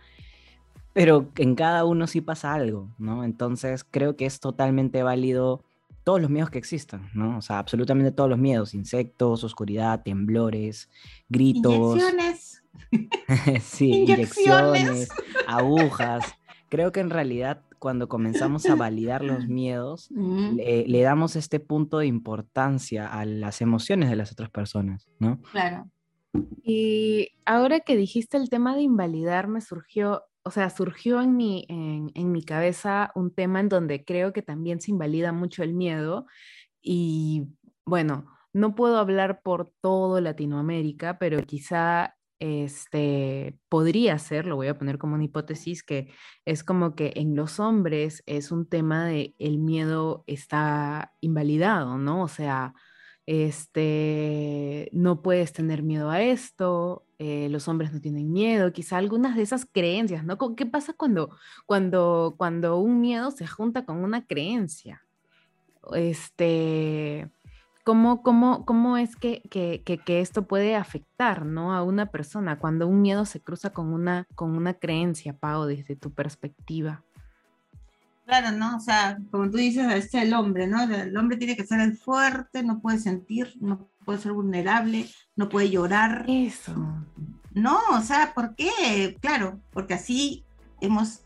Speaker 2: pero en cada uno sí pasa algo, ¿no? Entonces creo que es totalmente válido todos los miedos que existan, ¿no? O sea, absolutamente todos los miedos, insectos, oscuridad, temblores, gritos.
Speaker 3: Inyecciones.
Speaker 2: sí, inyecciones, agujas, creo que en realidad cuando comenzamos a validar los miedos, le, damos este punto de importancia a las emociones de las otras personas, ¿no?
Speaker 3: Claro.
Speaker 1: Y ahora que dijiste el tema de invalidar, me surgió, o sea, surgió en mi, en, en mi cabeza un tema en donde creo que también se invalida mucho el miedo y bueno, no puedo hablar por todo Latinoamérica, pero quizá este, podría ser, lo voy a poner como una hipótesis, que es como que en los hombres es un tema de el miedo está invalidado, ¿no? O sea, este, no puedes tener miedo a esto, eh, los hombres no tienen miedo, quizá algunas de esas creencias, ¿no? ¿Qué pasa cuando, cuando, cuando un miedo se junta con una creencia? Este, ¿Cómo, cómo, cómo es que, que, que, esto puede afectar ¿no? a una persona cuando un miedo se cruza con una, con una creencia, Pau, desde tu perspectiva?
Speaker 3: Claro, ¿no? O sea, como tú dices, es el hombre, ¿no? El hombre tiene que ser el fuerte, no puede sentir, no puede ser vulnerable, no puede llorar.
Speaker 1: Eso.
Speaker 3: No, o sea, ¿por qué? Claro, porque así hemos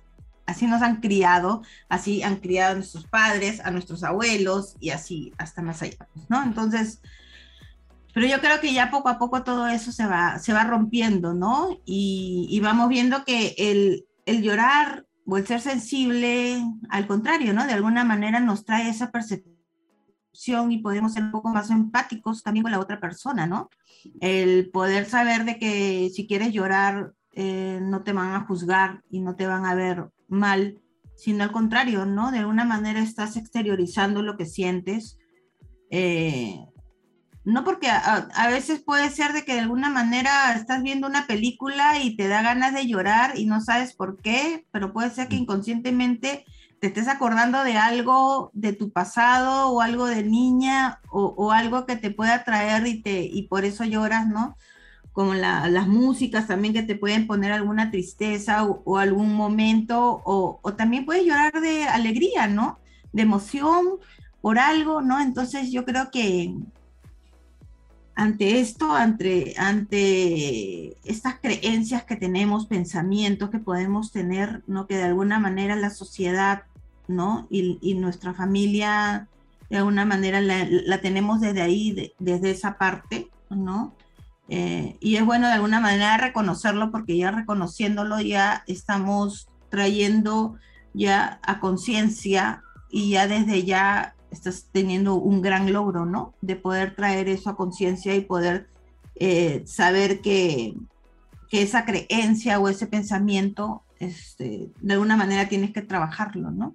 Speaker 3: así nos han criado, así han criado a nuestros padres, a nuestros abuelos y así hasta más allá, ¿no? Entonces, pero yo creo que ya poco a poco todo eso se va, se va rompiendo, ¿no? Y, vamos viendo que el, el, llorar o el ser sensible, al contrario, ¿no? De alguna manera nos trae esa percepción y podemos ser un poco más empáticos también con la otra persona, ¿no? El poder saber de que si quieres llorar, eh, no te van a juzgar y no te van a ver mal, sino al contrario, ¿no? De alguna manera estás exteriorizando lo que sientes. Eh, no porque a, veces puede ser de que de alguna manera estás viendo una película y te da ganas de llorar y no sabes por qué, pero puede ser que inconscientemente te estés acordando de algo de tu pasado o algo de niña o, o algo que te pueda traer y, te, y por eso lloras, ¿no? como las músicas también que te pueden poner alguna tristeza o, algún momento, o, también puedes llorar de alegría, ¿no? De emoción por algo, ¿no? Entonces yo creo que ante esto, ante, ante estas creencias que tenemos, pensamientos que podemos tener, ¿no? Que de alguna manera la sociedad, ¿no? Y, nuestra familia, de alguna manera la, tenemos desde ahí, desde esa parte, ¿no? Eh, y es bueno de alguna manera reconocerlo porque ya reconociéndolo ya estamos trayendo ya a conciencia y ya desde ya estás teniendo un gran logro, ¿no? De poder traer eso a conciencia y poder eh, saber que, que, esa creencia o ese pensamiento, este, de alguna manera tienes que trabajarlo, ¿no?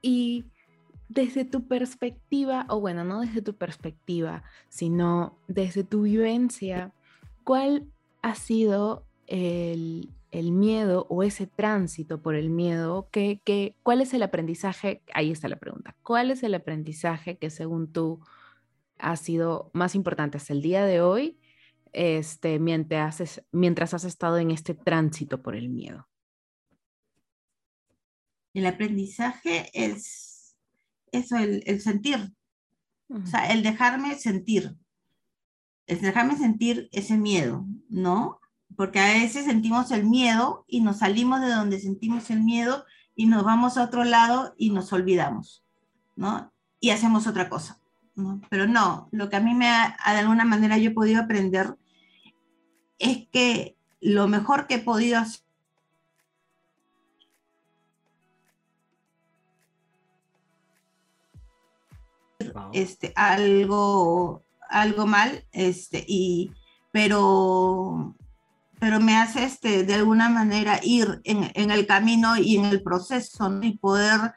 Speaker 1: y desde tu perspectiva, o bueno, no desde tu perspectiva, sino desde tu vivencia, ¿cuál ha sido el, el miedo o ese tránsito por el miedo, ¿qué, cuál es el aprendizaje? Ahí está la pregunta. ¿Cuál es el aprendizaje que según tú ha sido más importante hasta el día de hoy este, mientras, has, mientras has estado en este tránsito por el miedo?
Speaker 3: El aprendizaje es eso, el, sentir, o sea, el dejarme sentir, es dejarme sentir ese miedo, ¿no? Porque a veces sentimos el miedo y nos salimos de donde sentimos el miedo y nos vamos a otro lado y nos olvidamos, ¿no? Y hacemos otra cosa, ¿no? Pero no, lo que a mí me ha, de alguna manera yo he podido aprender es que lo mejor que he podido hacer este, algo, algo mal, este, y, pero, pero me hace este, de alguna manera ir en, el camino y en el proceso y poder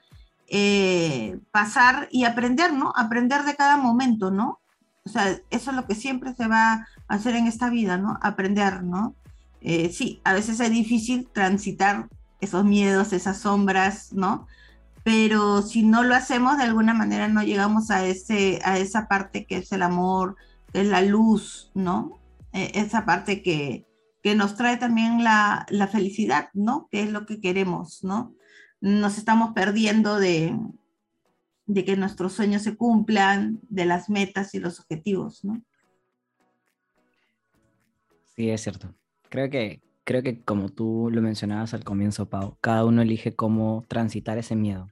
Speaker 3: eh, pasar y aprender, ¿no? Aprender de cada momento, ¿no? O sea, eso es lo que siempre se va a hacer en esta vida, ¿no? Aprender, ¿no? Eh, sí, a veces es difícil transitar esos miedos, esas sombras, ¿no? pero si no lo hacemos de alguna manera no llegamos a, ese, a esa parte que es el amor, que es la luz, ¿no? E, esa parte que, que nos trae también la, la, felicidad, ¿no? Que es lo que queremos, ¿no? Nos estamos perdiendo de, de que nuestros sueños se cumplan, de las metas y los objetivos, ¿no?
Speaker 2: Sí, es cierto. Creo que, creo que como tú lo mencionabas al comienzo, Pau, cada uno elige cómo transitar ese miedo.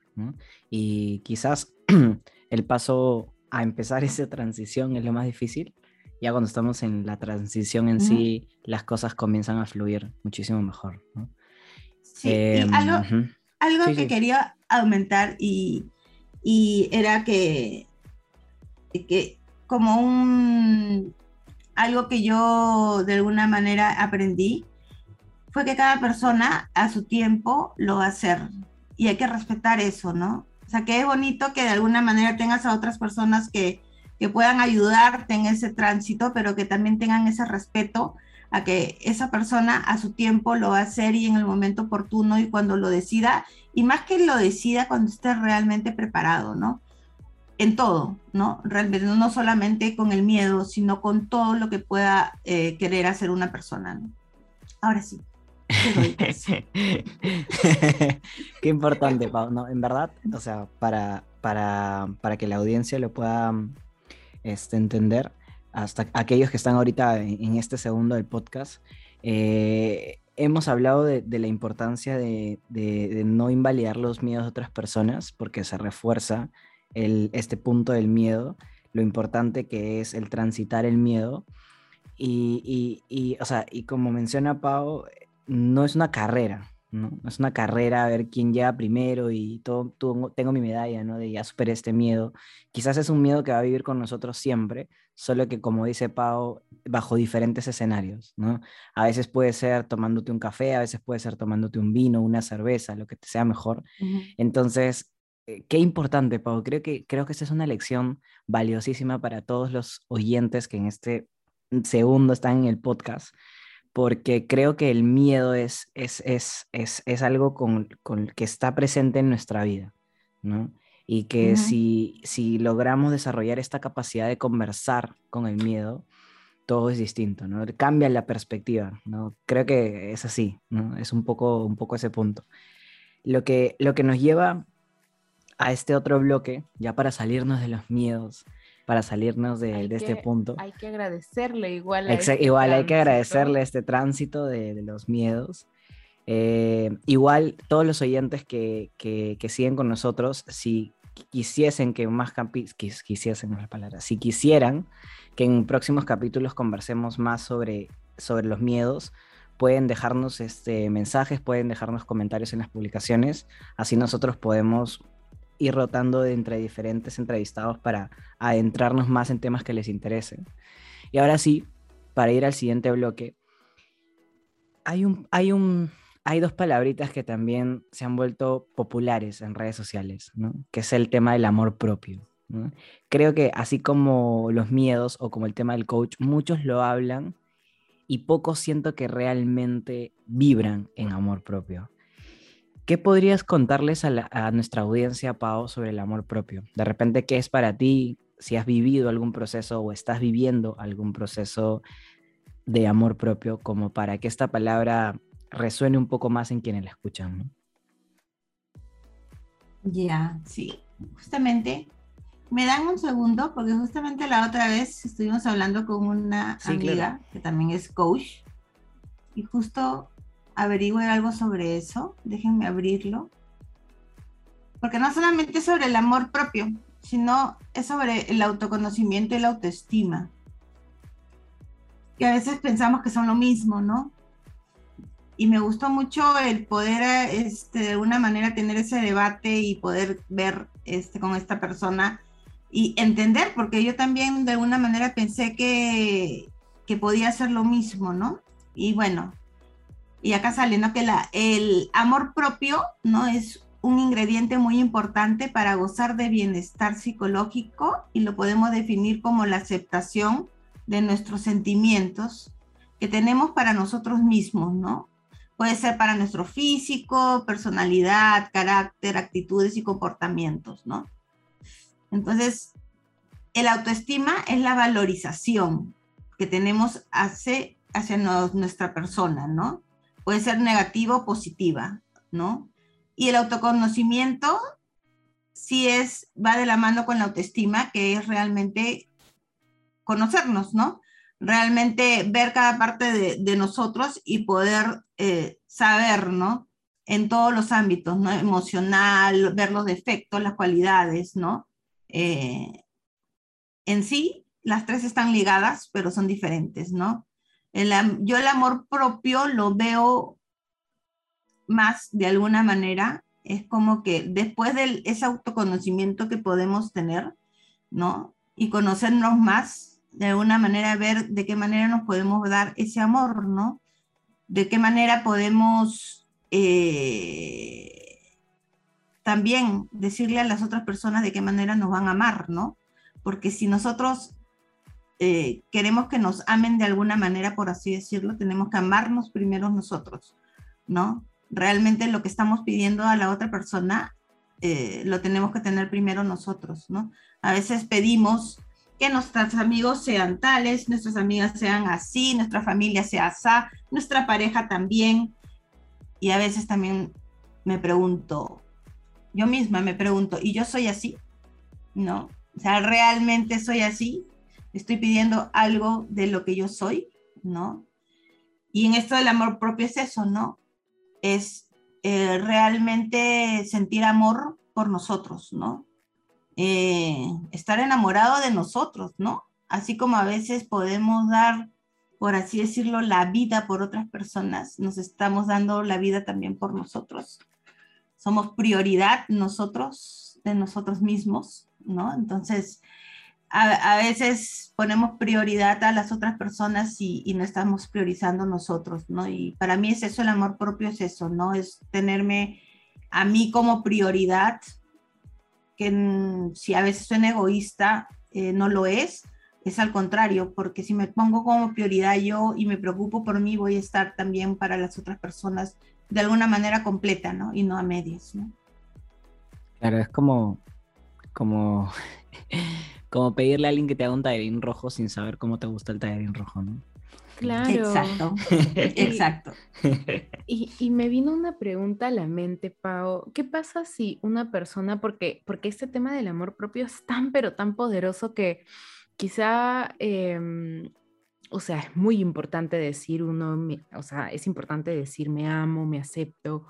Speaker 2: Y quizás el paso a empezar esa transición es lo más difícil. Ya cuando estamos en la transición en sí, las cosas comienzan a fluir muchísimo mejor. ¿no?
Speaker 3: Sí, em, algo, algo que quería aumentar y, y era que, que como un algo que yo de alguna manera aprendí fue que cada persona a su tiempo lo va a hacer y hay que respetar eso, ¿no? O sea, que es bonito que de alguna manera tengas a otras personas que, que puedan ayudarte en ese tránsito, pero que también tengan ese respeto a que esa persona a su tiempo lo va a hacer y en el momento oportuno y cuando lo decida, y más que lo decida cuando esté realmente preparado, ¿no? En todo, ¿no? Realmente, no solamente con el miedo, sino con todo lo que pueda eh, querer hacer una persona, ¿no? Ahora sí.
Speaker 2: Qué importante, Pau. No, en verdad, o sea, para, para, para que la audiencia lo pueda este, entender, hasta aquellos que están ahorita en, este segundo del podcast, eh, hemos hablado de, la importancia de, no invalidar los miedos de otras personas porque se refuerza este punto del miedo, lo importante que es el transitar el miedo. Y, o sea, y como menciona Pau, no es una carrera, ¿no? es una carrera a ver quién llega primero y todo, tengo mi medalla, ¿no? De ya superé este miedo. Quizás es un miedo que va a vivir con nosotros siempre, solo que como dice Pau, bajo diferentes escenarios, ¿no? A veces puede ser tomándote un café, a veces puede ser tomándote un vino, una cerveza, lo que te sea mejor. Entonces, eh, qué importante, Pau. Creo que, creo que esta es una lección valiosísima para todos los oyentes que en este segundo están en el podcast porque creo que el miedo es, es, es, es, es algo con, con, que está presente en nuestra vida, ¿no? Y que si, si logramos desarrollar esta capacidad de conversar con el miedo, todo es distinto, ¿no? Cambia la perspectiva, ¿no? Creo que es así, ¿no? Es un poco, un poco ese punto. Lo que, lo que nos lleva a este otro bloque, ya para salirnos de los miedos, para salirnos de, este punto.
Speaker 1: Hay que agradecerle igual.
Speaker 2: Este igual hay que agradecerle este tránsito de, los miedos. Eh, igual todos los oyentes que, que, siguen con nosotros, si quisiesen que más capítulos, quisiesen las palabras, si quisieran que en próximos capítulos conversemos más sobre, sobre los miedos, pueden dejarnos este, mensajes, pueden dejarnos comentarios en las publicaciones, así nosotros podemos ir rotando entre diferentes entrevistados para adentrarnos más en temas que les interesen. Y ahora sí, para ir al siguiente bloque, hay, un, hay, un, hay dos palabritas que también se han vuelto populares en redes sociales, que es el tema del amor propio. Creo que así como los miedos o como el tema del coach, muchos lo hablan y pocos siento que realmente vibran en amor propio. ¿Qué podrías contarles a, a, nuestra audiencia, Pau, sobre el amor propio? De repente, ¿qué es para ti? Si has vivido algún proceso o estás viviendo algún proceso de amor propio, como para que esta palabra resuene un poco más en quienes la escuchan. ¿no?
Speaker 3: Ya, sí, justamente. Me dan un segundo porque justamente la otra vez estuvimos hablando con una amiga que también es coach y justo averigüe algo sobre eso. Déjenme abrirlo. Porque no solamente es sobre el amor propio, sino es sobre el autoconocimiento y la autoestima. Que a veces pensamos que son lo mismo, ¿no? y me gustó mucho el poder este, de alguna manera tener ese debate y poder ver este, con esta persona y entender, porque yo también de alguna manera pensé que, que podía ser lo mismo, ¿no? Y bueno, y acá sale, ¿no? Que el amor propio, ¿no? Es un ingrediente muy importante para gozar de bienestar psicológico y lo podemos definir como la aceptación de nuestros sentimientos que tenemos para nosotros mismos, ¿no? Puede ser para nuestro físico, personalidad, carácter, actitudes y comportamientos, ¿no? Entonces, el autoestima es la valorización que tenemos hacia, hacia nuestra persona, ¿no? Puede ser negativa o positiva, ¿no? Y el autoconocimiento sí es, va de la mano con la autoestima, que es realmente conocernos, ¿no? realmente ver cada parte de, nosotros y poder eh, saber, ¿no? En todos los ámbitos, ¿no? Emocional, ver los defectos, las cualidades, ¿no? Eh, en sí, las tres están ligadas, pero son diferentes, ¿no? Yo el amor propio lo veo más de alguna manera, es como que después de ese autoconocimiento que podemos tener, ¿no? Y conocernos más, de alguna manera ver de qué manera nos podemos dar ese amor, ¿no? De qué manera podemos eh, también decirle a las otras personas de qué manera nos van a amar, ¿no? Porque si nosotros eh, queremos que nos amen de alguna manera, por así decirlo, tenemos que amarnos primero nosotros, ¿no? Realmente lo que estamos pidiendo a la otra persona eh, lo tenemos que tener primero nosotros, ¿no? A veces pedimos que nuestros amigos sean tales, nuestras amigas sean así, nuestra familia sea así, nuestra pareja también. Y a veces también me pregunto, yo misma me pregunto, ¿y yo soy así? ¿No? O sea, ¿realmente soy así? Estoy pidiendo algo de lo que yo soy, ¿no? Y en esto del amor propio es eso, ¿no? Es eh, realmente sentir amor por nosotros, ¿no? Eh, estar enamorado de nosotros, ¿no? Así como a veces podemos dar, por así decirlo, la vida por otras personas, nos estamos dando la vida también por nosotros. Somos prioridad nosotros, de nosotros mismos, ¿no? Entonces, a, veces ponemos prioridad a las otras personas y, y, no estamos priorizando nosotros, ¿no? Y para mí es eso, el amor propio es eso, ¿no? Es tenerme a mí como prioridad, que si a veces suena egoísta, eh, no lo es, es al contrario, porque si me pongo como prioridad yo y me preocupo por mí, voy a estar también para las otras personas de alguna manera completa, ¿no? Y no a medias, ¿no?
Speaker 2: Claro, es como, como, como pedirle a alguien que te haga un tallerín rojo sin saber cómo te gusta el tallerín rojo, ¿no?
Speaker 1: Claro.
Speaker 3: Exacto. Exacto.
Speaker 1: Y, me vino una pregunta a la mente, Pau. ¿Qué pasa si una persona, porque, porque este tema del amor propio es tan, pero tan poderoso que quizá, em, o sea, es muy importante decir uno, o sea, es importante decir me amo, me acepto,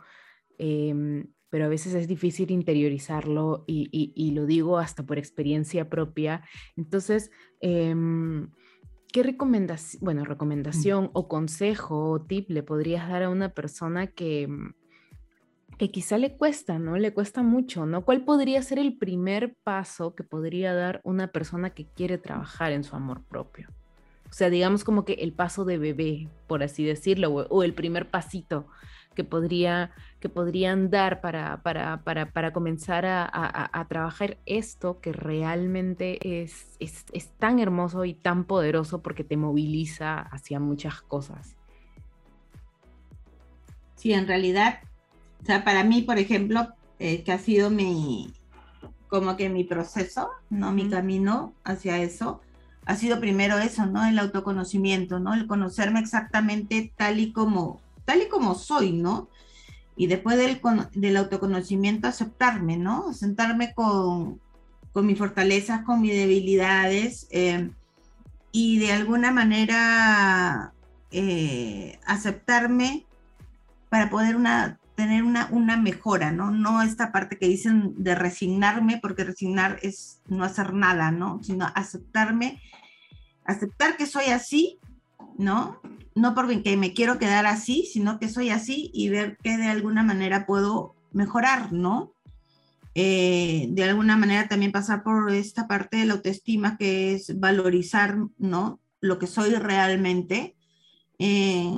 Speaker 1: em, pero a veces es difícil interiorizarlo y, y, lo digo hasta por experiencia propia. Entonces, em, ¿qué recomendación, bueno, recomendación o consejo o tip le podrías dar a una persona que, mm, que quizá le cuesta, ¿no? Le cuesta mucho, ¿no? ¿Cuál podría ser el primer paso que podría dar una persona que quiere trabajar en su amor propio? O sea, digamos como que el paso de bebé, por así decirlo, o, el primer pasito que, podría, que podrían dar para, para, para, para comenzar a, a, a, trabajar esto que realmente es, es, es tan hermoso y tan poderoso porque te moviliza hacia muchas cosas?
Speaker 3: Sí, en realidad, o sea, para mí, por ejemplo, eh, que ha sido mi, como que mi proceso, ¿no? Mi camino hacia eso, ha sido primero eso, ¿no? El autoconocimiento, ¿no? El conocerme exactamente tal y como, tal y como soy, ¿no? Y después del, autoconocimiento aceptarme, ¿no? Sentarme con, mis fortalezas, con mis debilidades eh, y de alguna manera eh, aceptarme para poder tener una, una mejora, ¿no? No esta parte que dicen de resignarme, porque resignar es no hacer nada, ¿no? Sino aceptarme, aceptar que soy así, ¿no? No porque me quiero quedar así, sino que soy así y ver que de alguna manera puedo mejorar, ¿no? Eh, de alguna manera también pasar por esta parte de la autoestima que es valorizar, ¿no? Lo que soy realmente. Eh,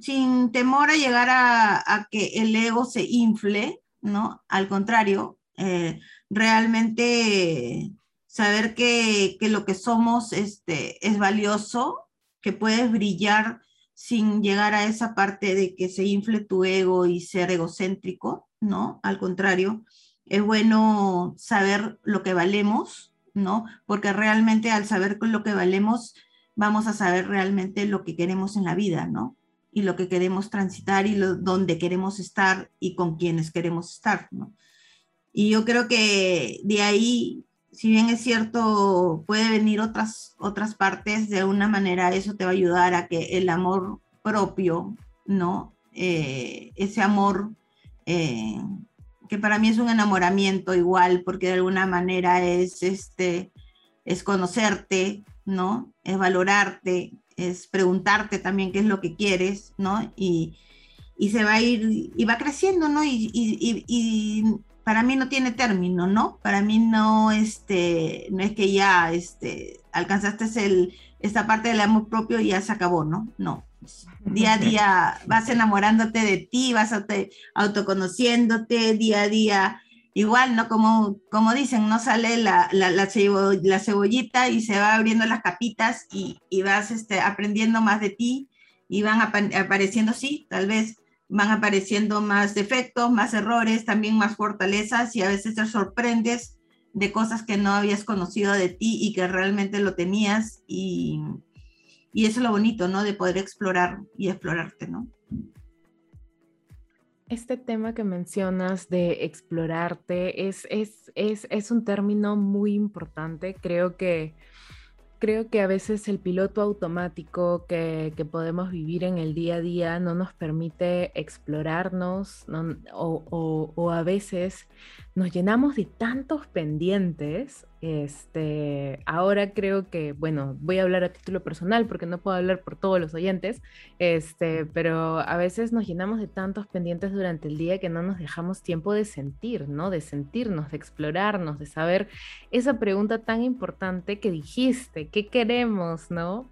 Speaker 3: sin temor a llegar a, que el ego se infle, ¿no? Al contrario, eh, realmente saber que, lo que somos este, es valioso, que puedes brillar sin llegar a esa parte de que se infle tu ego y ser egocéntrico, ¿no? Al contrario, es bueno saber lo que valemos, ¿no? Porque realmente al saber lo que valemos, vamos a saber realmente lo que queremos en la vida, ¿no? y lo que queremos transitar y lo, dónde queremos estar y con quienes queremos estar, ¿no? Y yo creo que de ahí, si bien es cierto, puede venir otras, otras partes, de alguna manera eso te va a ayudar a que el amor propio, ¿no? Eh, ese amor eh, que para mí es un enamoramiento igual, porque de alguna manera es, este, es conocerte, ¿no? Es valorarte, es preguntarte también qué es lo que quieres, ¿no? Y, se va a ir, y va creciendo, ¿no? Y, para mí no tiene término, ¿no? Para mí no, este, no es que ya este, alcanzaste el, esta parte del amor propio y ya se acabó, ¿no? No. Día a día vas enamorándote de ti, vas autoconociéndote, día a día igual, ¿no? Como, como dicen, no sale la, la, cebollita y se va abriendo las capitas y, vas este, aprendiendo más de ti y van apareciendo, sí, tal vez van apareciendo más defectos, más errores, también más fortalezas y a veces te sorprendes de cosas que no habías conocido de ti y que realmente lo tenías y, y eso es lo bonito, ¿no? De poder explorar y explorarte, ¿no?
Speaker 1: Este tema que mencionas de explorarte es, es, es, es un término muy importante. Creo que creo que a veces el piloto automático que, podemos vivir en el día a día no nos permite explorarnos o, a veces nos llenamos de tantos pendientes. Este, ahora creo que, bueno, voy a hablar a título personal porque no puedo hablar por todos los oyentes, este, pero a veces nos llenamos de tantos pendientes durante el día que no nos dejamos tiempo de sentir, ¿no? De sentirnos, de explorarnos, de saber esa pregunta tan importante que dijiste, ¿qué queremos, no?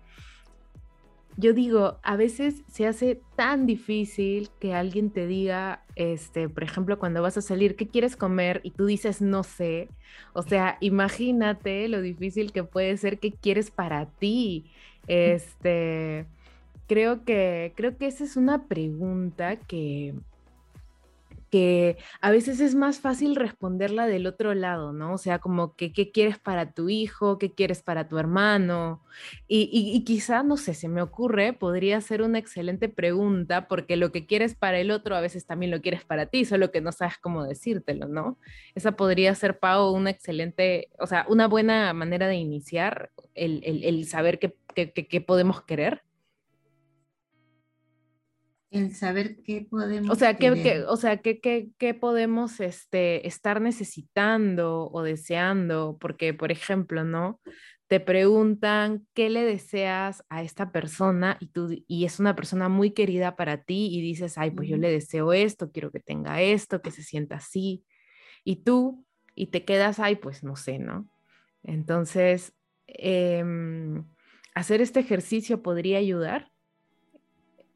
Speaker 1: Yo digo, a veces se hace tan difícil que alguien te diga, este, por ejemplo, cuando vas a salir, ¿qué quieres comer? Y tú dices, no sé. O sea, imagínate lo difícil que puede ser qué quieres para ti. Este, creo que, creo que esa es una pregunta que, que a veces es más fácil responderla del otro lado, ¿no? O sea, como que qué quieres para tu hijo, qué quieres para tu hermano. Y, y, quizá, no sé, se me ocurre, podría ser una excelente pregunta, porque lo que quieres para el otro a veces también lo quieres para ti, solo que no sabes cómo decírtelo, ¿no? Esa podría ser, Pau, una excelente, o sea, una buena manera de iniciar el, el, el saber qué, qué, qué podemos querer.
Speaker 3: El saber qué podemos.
Speaker 1: O sea, qué, o sea, qué, qué, podemos este, estar necesitando o deseando, porque, por ejemplo, ¿no? Te preguntan qué le deseas a esta persona y, tú, y es una persona muy querida para ti y dices, ay, pues yo le deseo esto, quiero que tenga esto, que se sienta así. Y tú, y te quedas, ay, pues no sé, ¿no? Entonces, em, hacer este ejercicio podría ayudar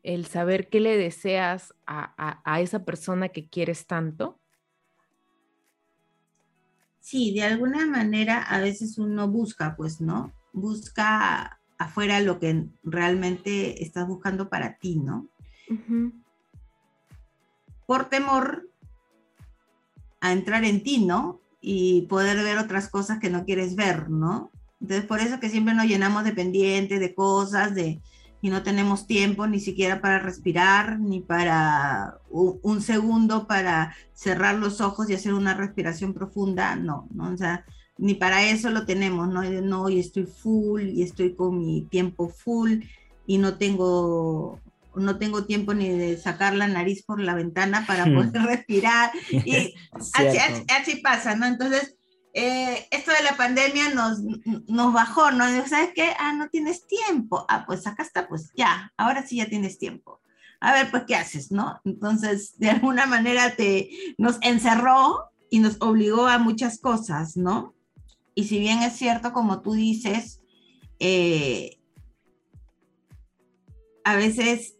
Speaker 1: el saber qué le deseas a, esa persona que quieres tanto?
Speaker 3: Sí, de alguna manera a veces uno busca, pues, ¿no? Busca afuera lo que realmente estás buscando para ti, ¿no? Por temor a entrar en ti, ¿no? Y poder ver otras cosas que no quieres ver, ¿no? Entonces, por eso que siempre nos llenamos de pendientes, de cosas, de, y no tenemos tiempo ni siquiera para respirar, ni para un, segundo para cerrar los ojos y hacer una respiración profunda, no, no, o sea, ni para eso lo tenemos, no, no, y estoy full, y estoy con mi tiempo full, y no tengo, no tengo tiempo ni de sacar la nariz por la ventana para poder respirar, y así, así, pasa, ¿no? Entonces, eh, esto de la pandemia nos, nos bajó, ¿no? ¿Sabes qué? Ah, no tienes tiempo. Ah, pues acá está, pues ya, ahora sí ya tienes tiempo. A ver, pues, ¿qué haces, no? Entonces, de alguna manera te, nos encerró y nos obligó a muchas cosas, ¿no? Y si bien es cierto, como tú dices, eh, a veces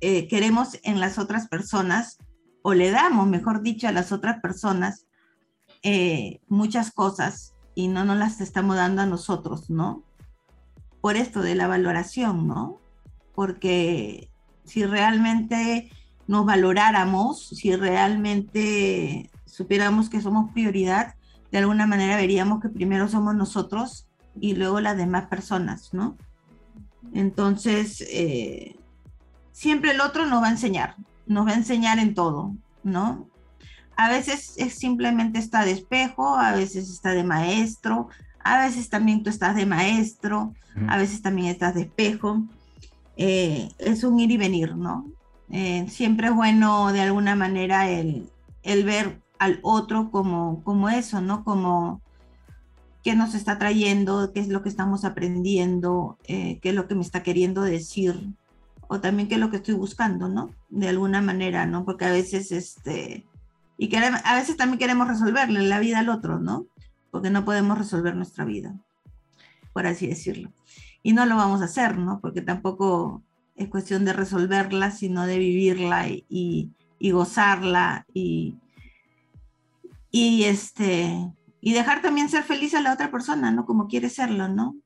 Speaker 3: eh, queremos en las otras personas, o le damos, mejor dicho, a las otras personas eh, muchas cosas y no nos las estamos dando a nosotros, ¿no? Por esto de la valoración, ¿no? Porque si realmente nos valoráramos, si realmente supiéramos que somos prioridad, de alguna manera veríamos que primero somos nosotros y luego las demás personas, ¿no? Entonces, eh, siempre el otro nos va a enseñar, nos va a enseñar en todo, ¿no? A veces es simplemente está de espejo, a veces está de maestro, a veces también tú estás de maestro, a veces también estás de espejo. Eh, es un ir y venir, ¿no? Eh, siempre es bueno de alguna manera el, ver al otro como, como eso, ¿no? Como qué nos está trayendo, qué es lo que estamos aprendiendo, eh, qué es lo que me está queriendo decir, o también qué es lo que estoy buscando, ¿no? De alguna manera, ¿no? Porque a veces este, y que a veces también queremos resolverle la vida al otro, ¿no? Porque no podemos resolver nuestra vida, por así decirlo. Y no lo vamos a hacer, ¿no? Porque tampoco es cuestión de resolverla, sino de vivirla y, gozarla y, y, este, y dejar también ser feliz a la otra persona, ¿no? Como quiere serlo, ¿no?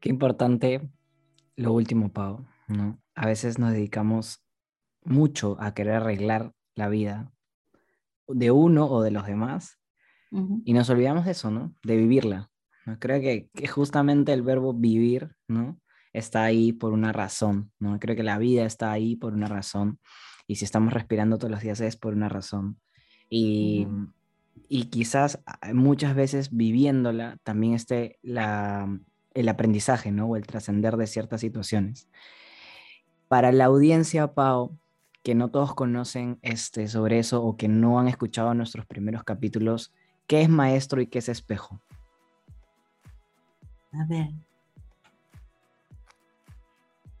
Speaker 2: Qué importante lo último, Pau, ¿no? A veces nos dedicamos mucho a querer arreglar la vida de uno o de los demás y nos olvidamos de eso, ¿no? De vivirla. ¿no? Creo que, que, justamente el verbo vivir, ¿no? Está ahí por una razón, ¿no? Creo que la vida está ahí por una razón y si estamos respirando todos los días es por una razón. Y, y quizás ah, muchas veces viviéndola también esté la, el aprendizaje, ¿no? O el trascender de ciertas situaciones. Para la audiencia, Pau, que no todos conocen este, sobre eso o que no han escuchado nuestros primeros capítulos, ¿qué es maestro y qué es espejo?
Speaker 3: A ver.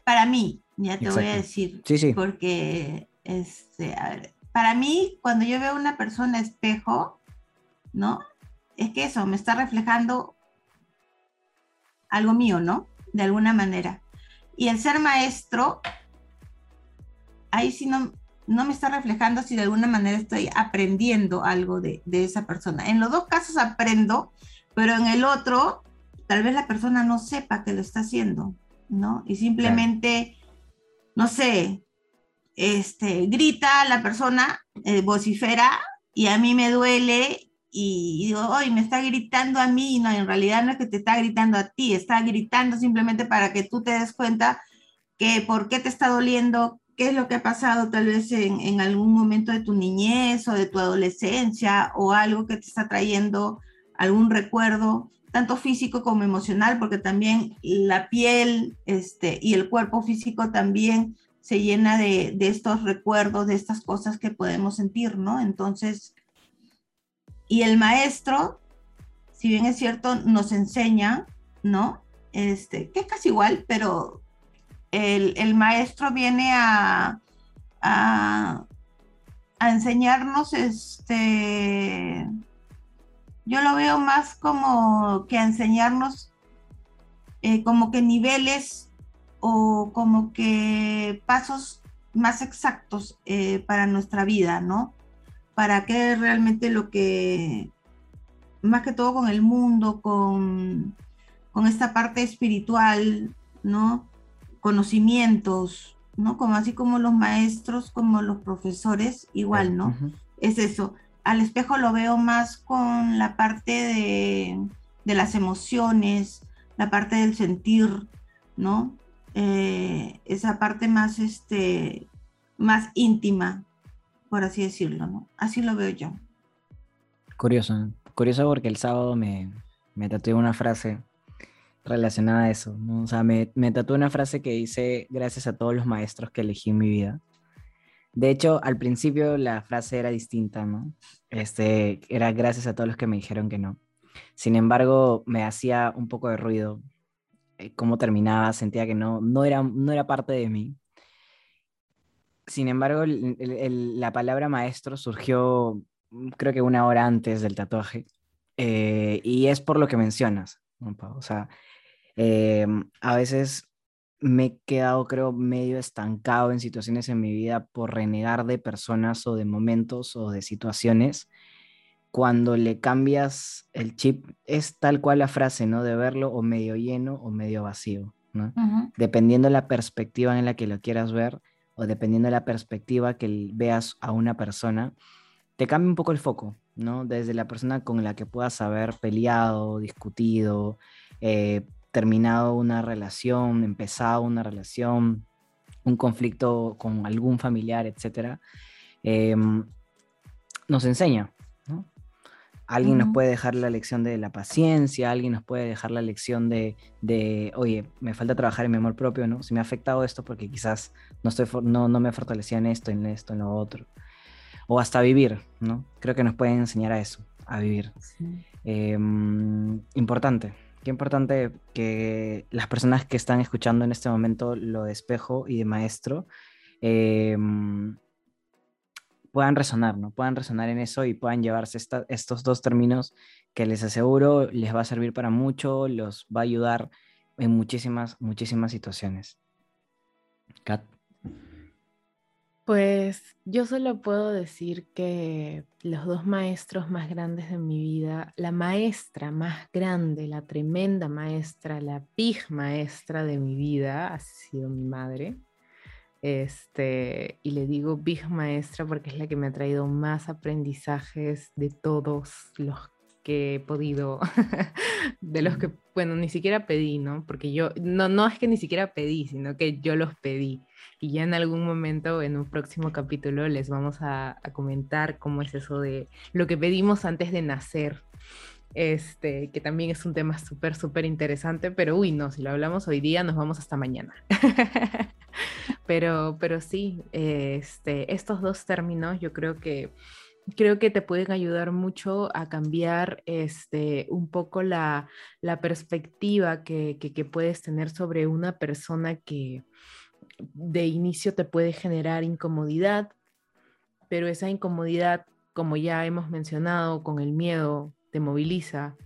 Speaker 3: Para mí, ya te voy a decir,
Speaker 2: sí, sí.
Speaker 3: porque este, para mí, cuando yo veo una persona espejo, ¿no? Es que eso me está reflejando algo mío, ¿no? De alguna manera. Y el ser maestro ahí sí no, no me está reflejando si de alguna manera estoy aprendiendo algo de, esa persona. En los dos casos aprendo, pero en el otro, tal vez la persona no sepa que lo está haciendo, ¿no? Y simplemente, no sé, este, grita la persona, eh, vocifera, y a mí me duele y digo, hoy me está gritando a mí, no, en realidad no es que te está gritando a ti, está gritando simplemente para que tú te des cuenta que por qué te está doliendo, qué es lo que ha pasado tal vez en, algún momento de tu niñez o de tu adolescencia o algo que te está trayendo algún recuerdo, tanto físico como emocional, porque también la piel este, y el cuerpo físico también se llena de, de estos recuerdos, de estas cosas que podemos sentir, ¿no? Entonces, y el maestro, si bien es cierto, nos enseña, ¿no? Este, que es casi igual, pero el, maestro viene a, a, enseñarnos, este, yo lo veo más como que a enseñarnos eh, como que niveles o como que pasos más exactos eh, para nuestra vida, ¿no? Para que realmente lo que, más que todo con el mundo, con, con esta parte espiritual, ¿no? Conocimientos, ¿no? Como así como los maestros, como los profesores, igual, ¿no? Es eso. Al espejo lo veo más con la parte de, de las emociones, la parte del sentir, ¿no? Eh, esa parte más, este, más íntima, por así decirlo, ¿no? Así lo veo yo.
Speaker 2: Curioso, curioso porque el sábado me, me tatué una frase relacionada a eso, ¿no? O sea, me, me tatué una frase que dice, gracias a todos los maestros que elegí en mi vida. De hecho, al principio la frase era distinta, ¿no? Este, era gracias a todos los que me dijeron que no. Sin embargo, me hacía un poco de ruido eh, cómo terminaba, sentía que no, no, era, no era parte de mí. Sin embargo, la palabra maestro surgió mm, creo que una hora antes del tatuaje. Eh, y es por lo que mencionas, O sea, Em, a veces me he quedado, creo, medio estancado en situaciones en mi vida por renegar de personas o de momentos o de situaciones. Cuando le cambias el chip, es tal cual la frase, ¿no? De verlo o medio lleno o medio vacío, ¿no? Dependiendo la perspectiva en la que lo quieras ver o dependiendo de la perspectiva que veas a una persona, te cambia un poco el foco, ¿no? Desde la persona con la que puedas haber peleado, discutido, eh, terminado una relación, empezado una relación, un conflicto con algún familiar, etc., em, nos enseña. Alguien nos puede dejar la lección de la paciencia, alguien nos puede dejar la lección de, oye, me falta trabajar en mi amor propio, ¿no? Si me ha afectado esto porque quizás no, estoy, no, no me fortalecía en esto, en esto, en lo otro. O hasta vivir, ¿no? Creo que nos pueden enseñar a eso, a vivir. Em, importante, Qué importante que las personas que están escuchando en este momento lo de espejo y de maestro em, puedan resonar, ¿no? Puedan resonar en eso y puedan llevarse estos dos términos que les aseguro les va a servir para mucho, los va a ayudar en muchísimas, muchísimas situaciones.
Speaker 1: Pues yo solo puedo decir que los dos maestros más grandes de mi vida, la maestra más grande, la tremenda maestra, la big maestra de mi vida ha sido mi madre. Este, y le digo big maestra porque es la que me ha traído más aprendizajes de todos los que he podido, de los que, bueno, ni siquiera pedí, ¿no? Porque yo, no, no es que ni siquiera pedí, sino que yo los pedí y ya en algún momento, en un próximo capítulo, les vamos a, comentar cómo es eso de lo que pedimos antes de nacer. Este, que también es un tema súper, súper interesante, pero uy, no, si lo hablamos hoy día nos vamos hasta mañana. pero, pero sí, este, estos dos términos yo creo que creo que te pueden ayudar mucho a cambiar este, un poco la, la perspectiva que, que, puedes tener sobre una persona que, de inicio te puede generar incomodidad, pero esa incomodidad, como ya hemos mencionado, con el miedo te moviliza.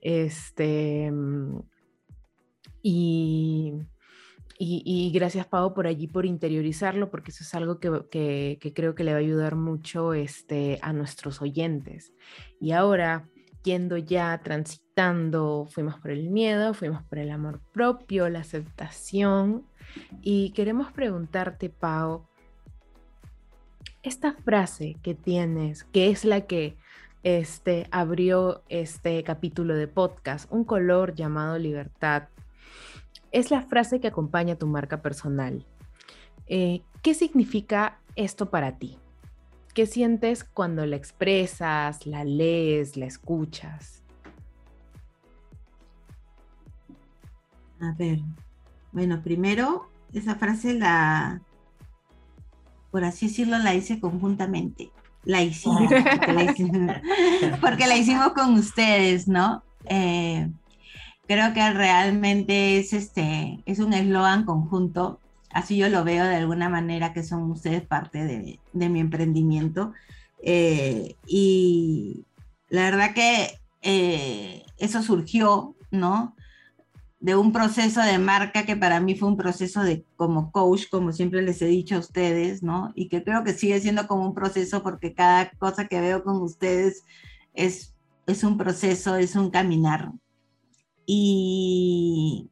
Speaker 1: Este, y, y, gracias, Pau, por allí, por interiorizarlo, porque eso es algo que, creo que le va a ayudar mucho este, a nuestros oyentes. Y ahora, yendo ya, transitando, fuimos por el miedo, fuimos por el amor propio, la aceptación, y queremos preguntarte, Pau, esta frase que tienes, que es la que este, abrió este capítulo de podcast, un color llamado libertad, es la frase que acompaña tu marca personal. Eh, ¿Qué significa esto para ti? ¿Qué sientes cuando la expresas, la lees, la escuchas?
Speaker 3: A ver, bueno, primero, esa frase la, por así decirlo, la hice conjuntamente. La hicimos, porque la hicimos, con ustedes, ¿no? Eh, creo que realmente es este, es un eslogan conjunto. Así yo lo veo de alguna manera que son ustedes parte de, mi emprendimiento. Eh, y la verdad que eh, eso surgió, ¿no? De un proceso de marca que para mí fue un proceso de como coach, como siempre les he dicho a ustedes, ¿no? Y que creo que sigue siendo como un proceso porque cada cosa que veo con ustedes es, es un proceso, es un caminar. Y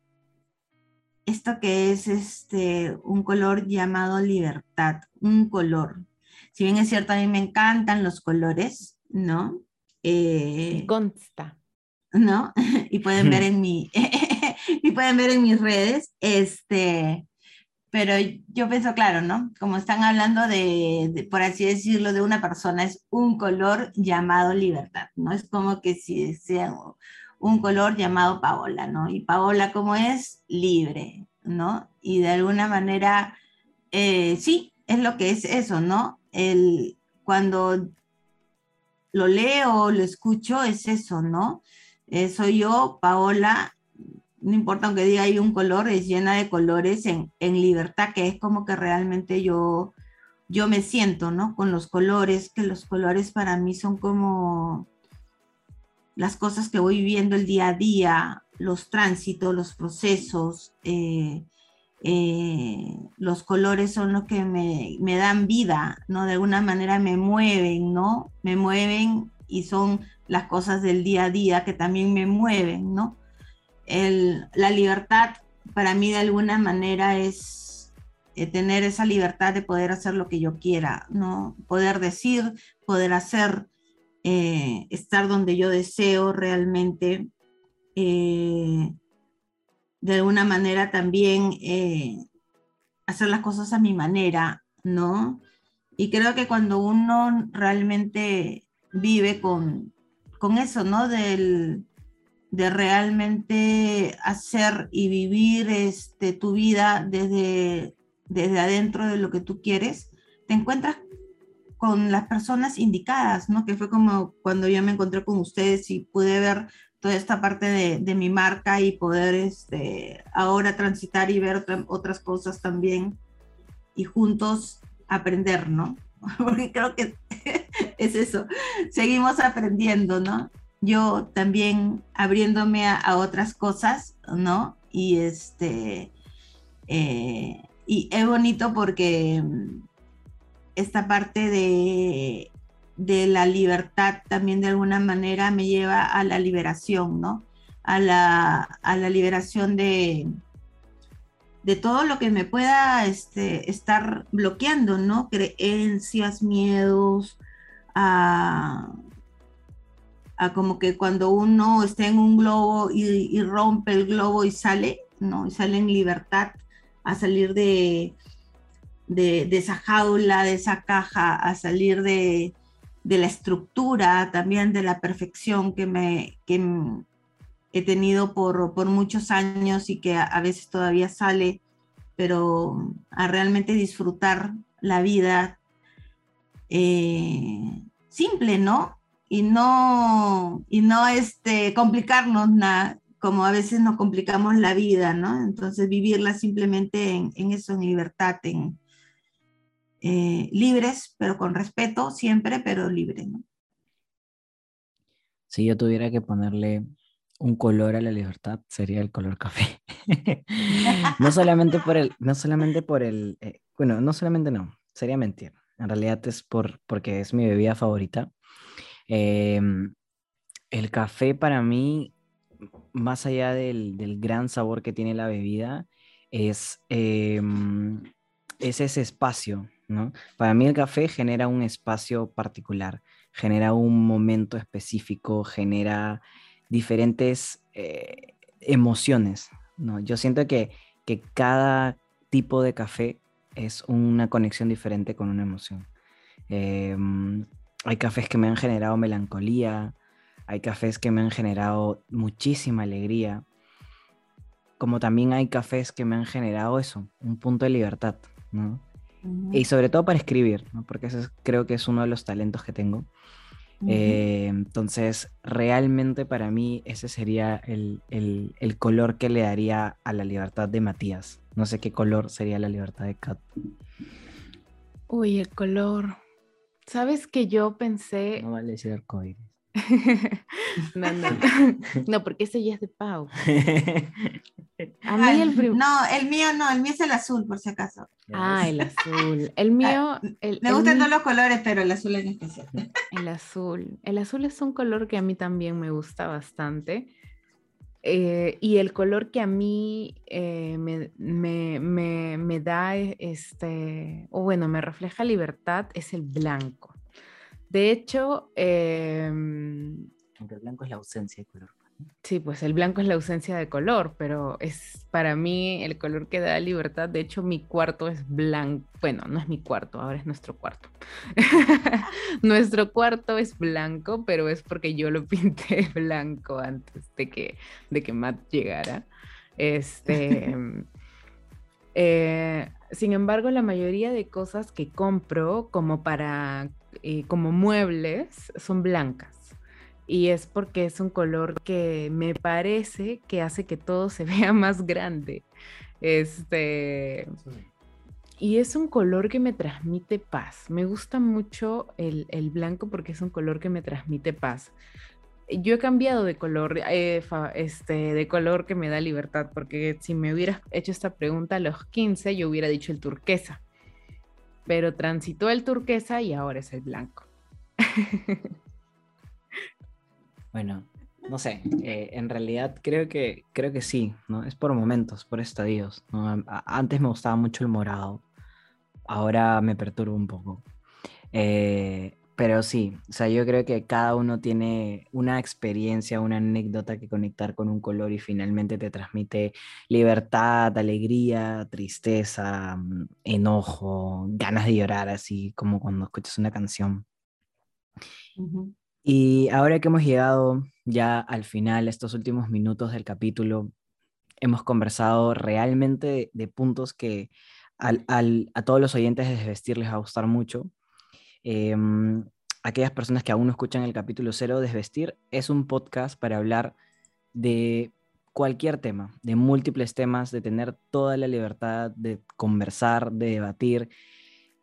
Speaker 3: esto que es este, un color llamado libertad, un color. Si bien es cierto, a mí me encantan los colores, ¿no?
Speaker 1: Eh, consta.
Speaker 3: ¿No? y pueden ver en mi, y pueden ver en mis redes, este, pero yo pienso, claro, ¿no? Como están hablando de, por así decirlo, de una persona, es un color llamado libertad, ¿no? Es como que si sea un color llamado Paola, ¿no? Y Paola, como es? Libre, ¿no? Y de alguna manera, eh, sí, es lo que es eso, ¿no? El, cuando lo leo, lo escucho, es eso, ¿no? Eh, soy yo, Paola, no importa aunque diga hay un color, es llena de colores en, libertad, que es como que realmente yo, yo me siento, ¿no? Con los colores, que los colores para mí son como las cosas que voy viviendo el día a día, los tránsitos, los procesos, eh, eh, los colores son los que me, me, dan vida, ¿no? De alguna manera me mueven, ¿no? Me mueven y son las cosas del día a día que también me mueven, ¿no? La libertad para mí de alguna manera es eh, tener esa libertad de poder hacer lo que yo quiera, ¿no? Poder decir, poder hacer, eh, estar donde yo deseo realmente. Eh, de alguna manera también hacer las cosas a mi manera, ¿no? Y creo que cuando uno realmente vive con, con eso, ¿no? Del, de realmente hacer y vivir este, tu vida desde, desde adentro de lo que tú quieres, te encuentras con las personas indicadas, ¿no? Que fue como cuando yo me encontré con ustedes y pude ver toda esta parte de, mi marca y poder este, ahora transitar y ver otras cosas también y juntos aprender, ¿no? Porque creo que es eso, seguimos aprendiendo, ¿no? Yo también abriéndome a, otras cosas, ¿no? Y este, eh, y es bonito porque esta parte de, de la libertad también de alguna manera me lleva a la liberación, ¿no? A la, a la liberación de, de todo lo que me pueda este, estar bloqueando, ¿no? Creencias, miedos, a, como que cuando uno está en un globo y, rompe el globo y sale, ¿no? Y sale en libertad a salir de, de, esa jaula, de esa caja, a salir de, la estructura, también de la perfección que, me, que he tenido por, por muchos años y que a, veces todavía sale, pero a realmente disfrutar la vida eh, simple, ¿no? Y no, y no este, complicarnos nada, como a veces nos complicamos la vida, ¿no? Entonces vivirla simplemente en, en eso, en libertad, en eh, libres, pero con respeto siempre, pero libre, ¿no?
Speaker 2: Si yo tuviera que ponerle un color a la libertad, sería el color café. no solamente por el, no solamente por el, eh, bueno, no solamente no, sería mentir. En realidad es por, porque es mi bebida favorita Em, el café para mí, más allá del, gran sabor que tiene la bebida, es, em, es ese espacio, ¿no? Para mí el café genera un espacio particular, genera un momento específico, genera diferentes eh, emociones, ¿no? Yo siento que, que cada tipo de café es una conexión diferente con una emoción. Em, hay cafés que me han generado melancolía, hay cafés que me han generado muchísima alegría, como también hay cafés que me han generado eso, un punto de libertad, ¿no? Y sobre todo para escribir, ¿no? porque ese creo que es uno de los talentos que tengo. Eh, entonces, realmente para mí ese sería el, el, color que le daría a la libertad de Matías. No sé qué color sería la libertad de Kat.
Speaker 1: Uy, el color. ¿Sabes que yo pensé...
Speaker 2: No vale decir arcoíris.
Speaker 1: no, no, no, porque ese ya es de Pau. A mí el prim-
Speaker 3: No, el mío no, el mío es el azul, por si acaso.
Speaker 1: Ah, el azul. El mío. el-
Speaker 3: Me
Speaker 1: el
Speaker 3: gustan
Speaker 1: mío-
Speaker 3: todos los colores, pero el azul en especial.
Speaker 1: El azul. El azul es un color que a mí también me gusta bastante. Eh, y el color que a mí eh, me, me- me- me da, eh, este, o bueno, me refleja libertad es el blanco. De hecho, em,
Speaker 2: el blanco es la ausencia de color.
Speaker 1: Sí, pues el blanco es la ausencia de color, pero es para mí el color que da libertad. De hecho, mi cuarto es blanco. Bueno, no es mi cuarto, ahora es nuestro cuarto. nuestro cuarto es blanco, pero es porque yo lo pinté blanco antes de que, de que Matt llegara. Este, eh, sin embargo, la mayoría de cosas que compro como para, eh, como muebles, son blancas y es porque es un color que me parece que hace que todo se vea más grande. Este, y es un color que me transmite paz. Me gusta mucho el, el blanco porque es un color que me transmite paz. Yo he cambiado de color, eh, fa- este, de color que me da libertad, porque si me hubieras hecho esta pregunta a los 15, yo hubiera dicho el turquesa. Pero transitó el turquesa y ahora es el blanco.
Speaker 2: Bueno, no sé, eh, en realidad creo que, creo que sí, ¿no? Es por momentos, por estadios, ¿no? Antes me gustaba mucho el morado, ahora me perturba un poco. Eh, pero sí, o sea, yo creo que cada uno tiene una experiencia, una anécdota que conectar con un color y finalmente te transmite libertad, alegría, tristeza, mm, enojo, ganas de llorar, así como cuando escuchas una canción.
Speaker 3: Ujú.
Speaker 2: Y ahora que hemos llegado ya al final, estos últimos minutos del capítulo, hemos conversado realmente de, puntos que al- al- a todos los oyentes de Desvestir les va a gustar mucho. Em, aquellas personas que aún no escuchan el capítulo cero, Desvestir es un podcast para hablar de cualquier tema, de múltiples temas, de tener toda la libertad de conversar, de debatir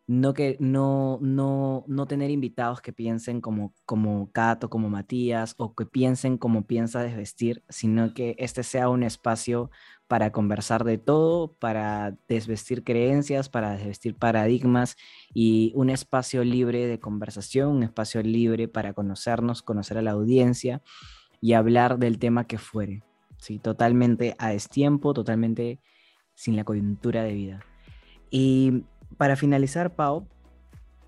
Speaker 2: no que no, no, no tener invitados que piensen como, como Cato, como Matías, o que piensen como piensa desvestir, sino que este sea un espacio para conversar de todo, para desvestir creencias, para desvestir paradigmas y un espacio libre de conversación, un espacio libre para conocernos, conocer a la audiencia y hablar del tema que fuere. ¿sí? Totalmente a destiempo, totalmente sin la coyuntura de vida. Y para finalizar, Pau,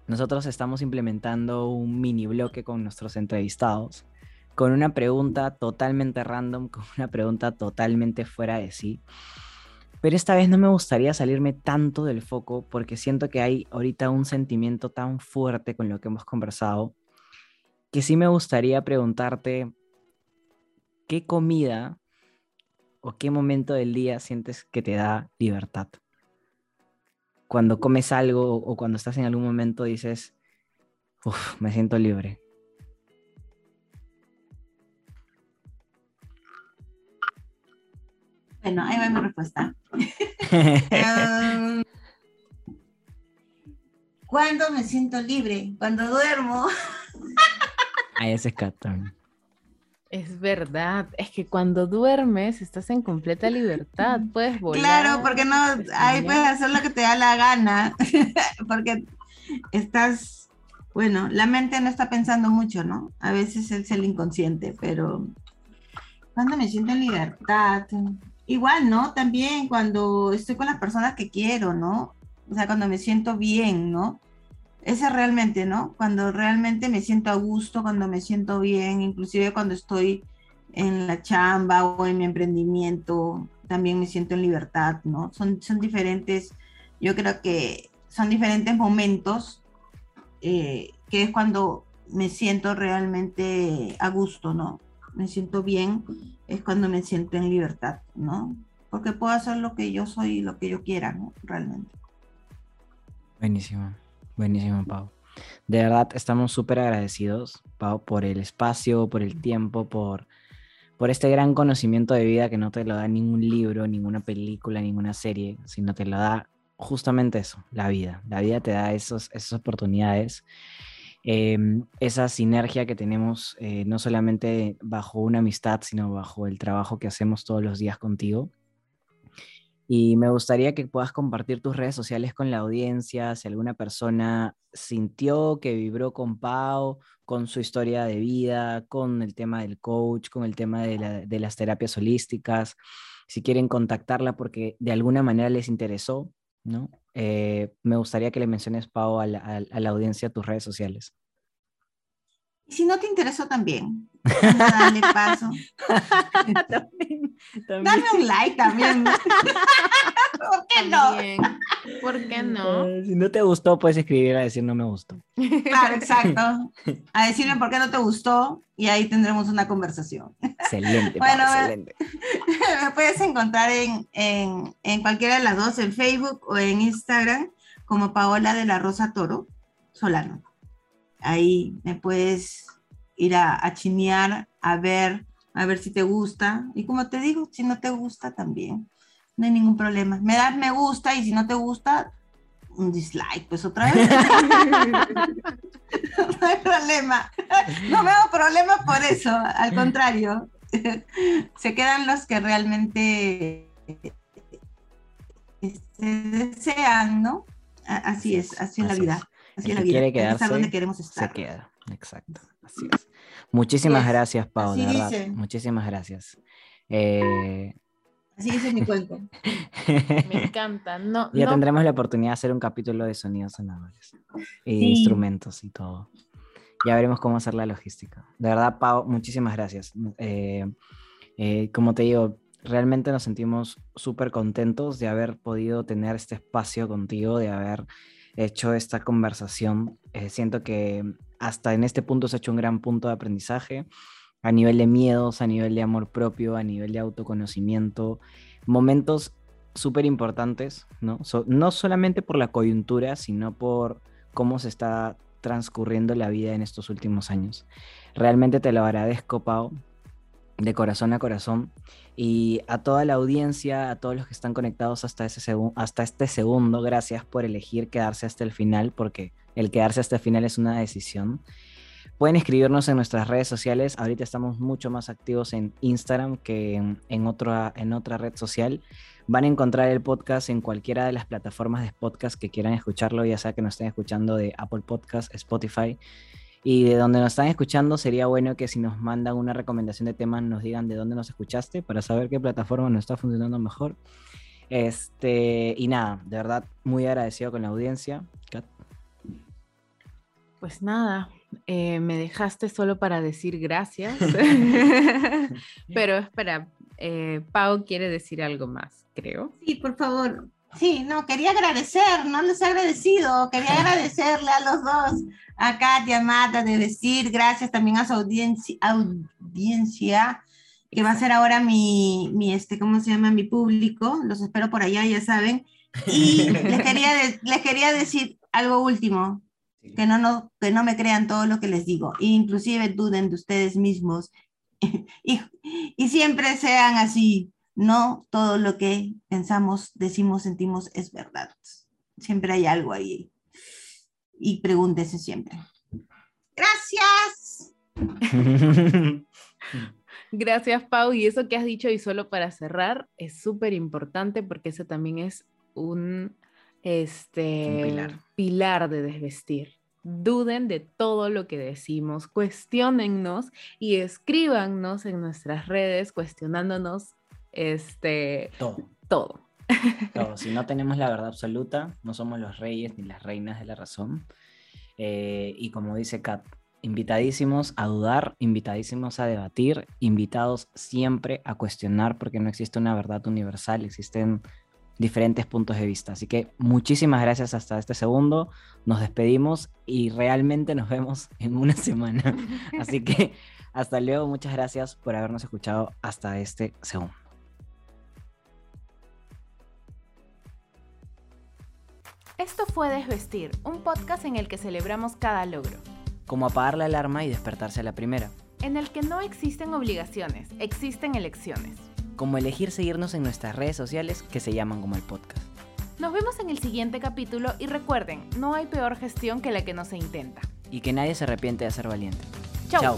Speaker 2: nosotros estamos implementando un mini bloque con nuestros entrevistados, con una pregunta totalmente random, con una pregunta totalmente fuera de sí. Pero esta vez no me gustaría salirme tanto del foco porque siento que hay ahorita un sentimiento tan fuerte con lo que hemos conversado que sí me gustaría preguntarte qué comida o qué momento del día sientes que te da libertad cuando comes algo o cuando estás en algún momento dices, uff, me siento libre?
Speaker 3: Bueno, ahí va mi respuesta. ¿Cuándo me siento libre? Cuando duermo.
Speaker 2: Ahí ese es Catón.
Speaker 1: Es verdad, es que cuando duermes estás en completa libertad, puedes volar.
Speaker 3: Claro, porque no, ahí puedes hacer lo que te da la gana, porque estás, bueno, la mente no está pensando mucho, ¿no? A veces es el inconsciente, pero cuando me siento en libertad, igual, ¿no? También cuando estoy con las personas que quiero, ¿no? O sea, cuando me siento bien, ¿no? Ese realmente, ¿no? Cuando realmente me siento a gusto, cuando me siento bien, inclusive cuando estoy en la chamba o en mi emprendimiento, también me siento en libertad, ¿no? Son, son diferentes, yo creo que son diferentes momentos eh, que es cuando me siento realmente a gusto, ¿no? Me siento bien, es cuando me siento en libertad, ¿no? Porque puedo hacer lo que yo soy y lo que yo quiera, ¿no? Realmente.
Speaker 2: Buenísimo, buenísimo, Pau. De verdad, estamos súper agradecidos, Pau, por el espacio, por el tiempo, por, por este gran conocimiento de vida que no te lo da ningún libro, ninguna película, ninguna serie, sino te lo da justamente eso, la vida. La vida te da esos, esas oportunidades, eh, esa sinergia que tenemos eh, no solamente bajo una amistad, sino bajo el trabajo que hacemos todos los días contigo. Y me gustaría que puedas compartir tus redes sociales con la audiencia, si alguna persona sintió que vibró con Pau, con su historia de vida, con el tema del coach, con el tema de, las terapias holísticas, si quieren contactarla porque de alguna manera les interesó, ¿no? Eh, me gustaría que le menciones, Pau, a la audiencia tus redes sociales.
Speaker 3: Y si no te interesó también, dale paso. Dame un like también. ¿Por qué no?
Speaker 1: ¿Por qué no?
Speaker 2: Eh, si no te gustó, puedes escribir a decir no me gustó.
Speaker 3: Claro, exacto. A decirme por qué no te gustó y ahí tendremos una conversación.
Speaker 2: Excelente. bueno, excelente.
Speaker 3: Me, puedes encontrar en, en, en cualquiera de las dos, en Facebook o en Instagram, como Paola de la Rosa Toro Solano ahí me puedes ir a, a chinear, a ver, a ver si te gusta. Y como te digo, si no te gusta también, no hay ningún problema. Me das me gusta y si no te gusta, un dislike, pues otra vez. no hay problema. No veo problema por eso, al contrario. Se quedan los que realmente este, desean, ¿no? Así es, así es la vida. Así la vida.
Speaker 2: Quiere quedarse, donde queremos estar. Se queda, exacto. Así es. Muchísimas gracias, Pau, de verdad. Muchísimas gracias.
Speaker 3: Eh... Así dice mi cuento.
Speaker 1: Me encanta. No,
Speaker 2: ya tendremos la oportunidad de hacer un capítulo de sonidos sonadores y instrumentos y todo. Ya veremos cómo hacer la logística. De verdad, Pau, muchísimas gracias. Eh, eh, como te digo, realmente nos sentimos súper contentos de haber podido tener este espacio contigo, de haber hecho esta conversación. Eh, siento que hasta en este punto se ha hecho un gran punto de aprendizaje a nivel de miedos, a nivel de amor propio, a nivel de autoconocimiento, momentos súper importantes, ¿no? no solamente por la coyuntura, sino por cómo se está transcurriendo la vida en estos últimos años. Realmente te lo agradezco, Pau, de corazón a corazón. Y a toda la audiencia, a todos los que están conectados hasta, ese hasta este segundo, gracias por elegir quedarse hasta el final, porque el quedarse hasta el final es una decisión. Pueden escribirnos en nuestras redes sociales. Ahorita estamos mucho más activos en Instagram que en, otra, en otra red social. Van a encontrar el podcast en cualquiera de las plataformas de podcast que quieran escucharlo, ya sea que nos estén escuchando de Apple Podcast, Spotify, y de donde nos están escuchando, sería bueno que si nos mandan una recomendación de tema, nos digan de dónde nos escuchaste para saber qué plataforma nos está funcionando mejor. Este, y nada, de verdad, muy agradecido con la audiencia.
Speaker 1: Pues nada, eh, me dejaste solo para decir gracias. Pero espera, eh, Pau quiere decir algo más, creo.
Speaker 3: Sí, por favor. Sí, no, quería agradecer, no les he agradecido, quería agradecerle a los dos, a Katia, Mata, de decir gracias también a su audiencia, audiencia que va a ser ahora mi, mi, este, ¿cómo se llama? Mi público, los espero por allá, ya saben. Y les quería, les quería decir algo último, que no, no, que no me crean todo lo que les digo, inclusive duden de ustedes mismos y, y siempre sean así, no todo lo que pensamos, decimos, sentimos es verdad. Siempre hay algo ahí. Y pregúntese siempre. Gracias.
Speaker 1: Gracias, Pau. Y eso que has dicho, y solo para cerrar, es súper importante porque eso también es un, este, pilar. pilar de desvestir. Duden de todo lo que decimos, cuestionennos y escríbanos en nuestras redes cuestionándonos este,
Speaker 2: todo.
Speaker 1: Todo.
Speaker 2: Si no tenemos la verdad absoluta, no somos los reyes ni las reinas de la razón. Eh, y como dice Kat, invitadísimos a dudar, invitadísimos a debatir, invitados siempre a cuestionar porque no existe una verdad universal, existen diferentes puntos de vista. Así que muchísimas gracias hasta este segundo. Nos despedimos y realmente nos vemos en una semana. Así que hasta luego, muchas gracias por habernos escuchado hasta este segundo.
Speaker 1: Esto fue Desvestir, un podcast en el que celebramos cada logro.
Speaker 2: Como apagar la alarma y despertarse a la primera.
Speaker 1: En el que no existen obligaciones, existen elecciones.
Speaker 2: Como elegir seguirnos en nuestras redes sociales que se llaman como el podcast.
Speaker 1: Nos vemos en el siguiente capítulo y recuerden, no hay peor gestión que la que no se intenta.
Speaker 2: Y que nadie se arrepiente de ser valiente.
Speaker 1: Chao.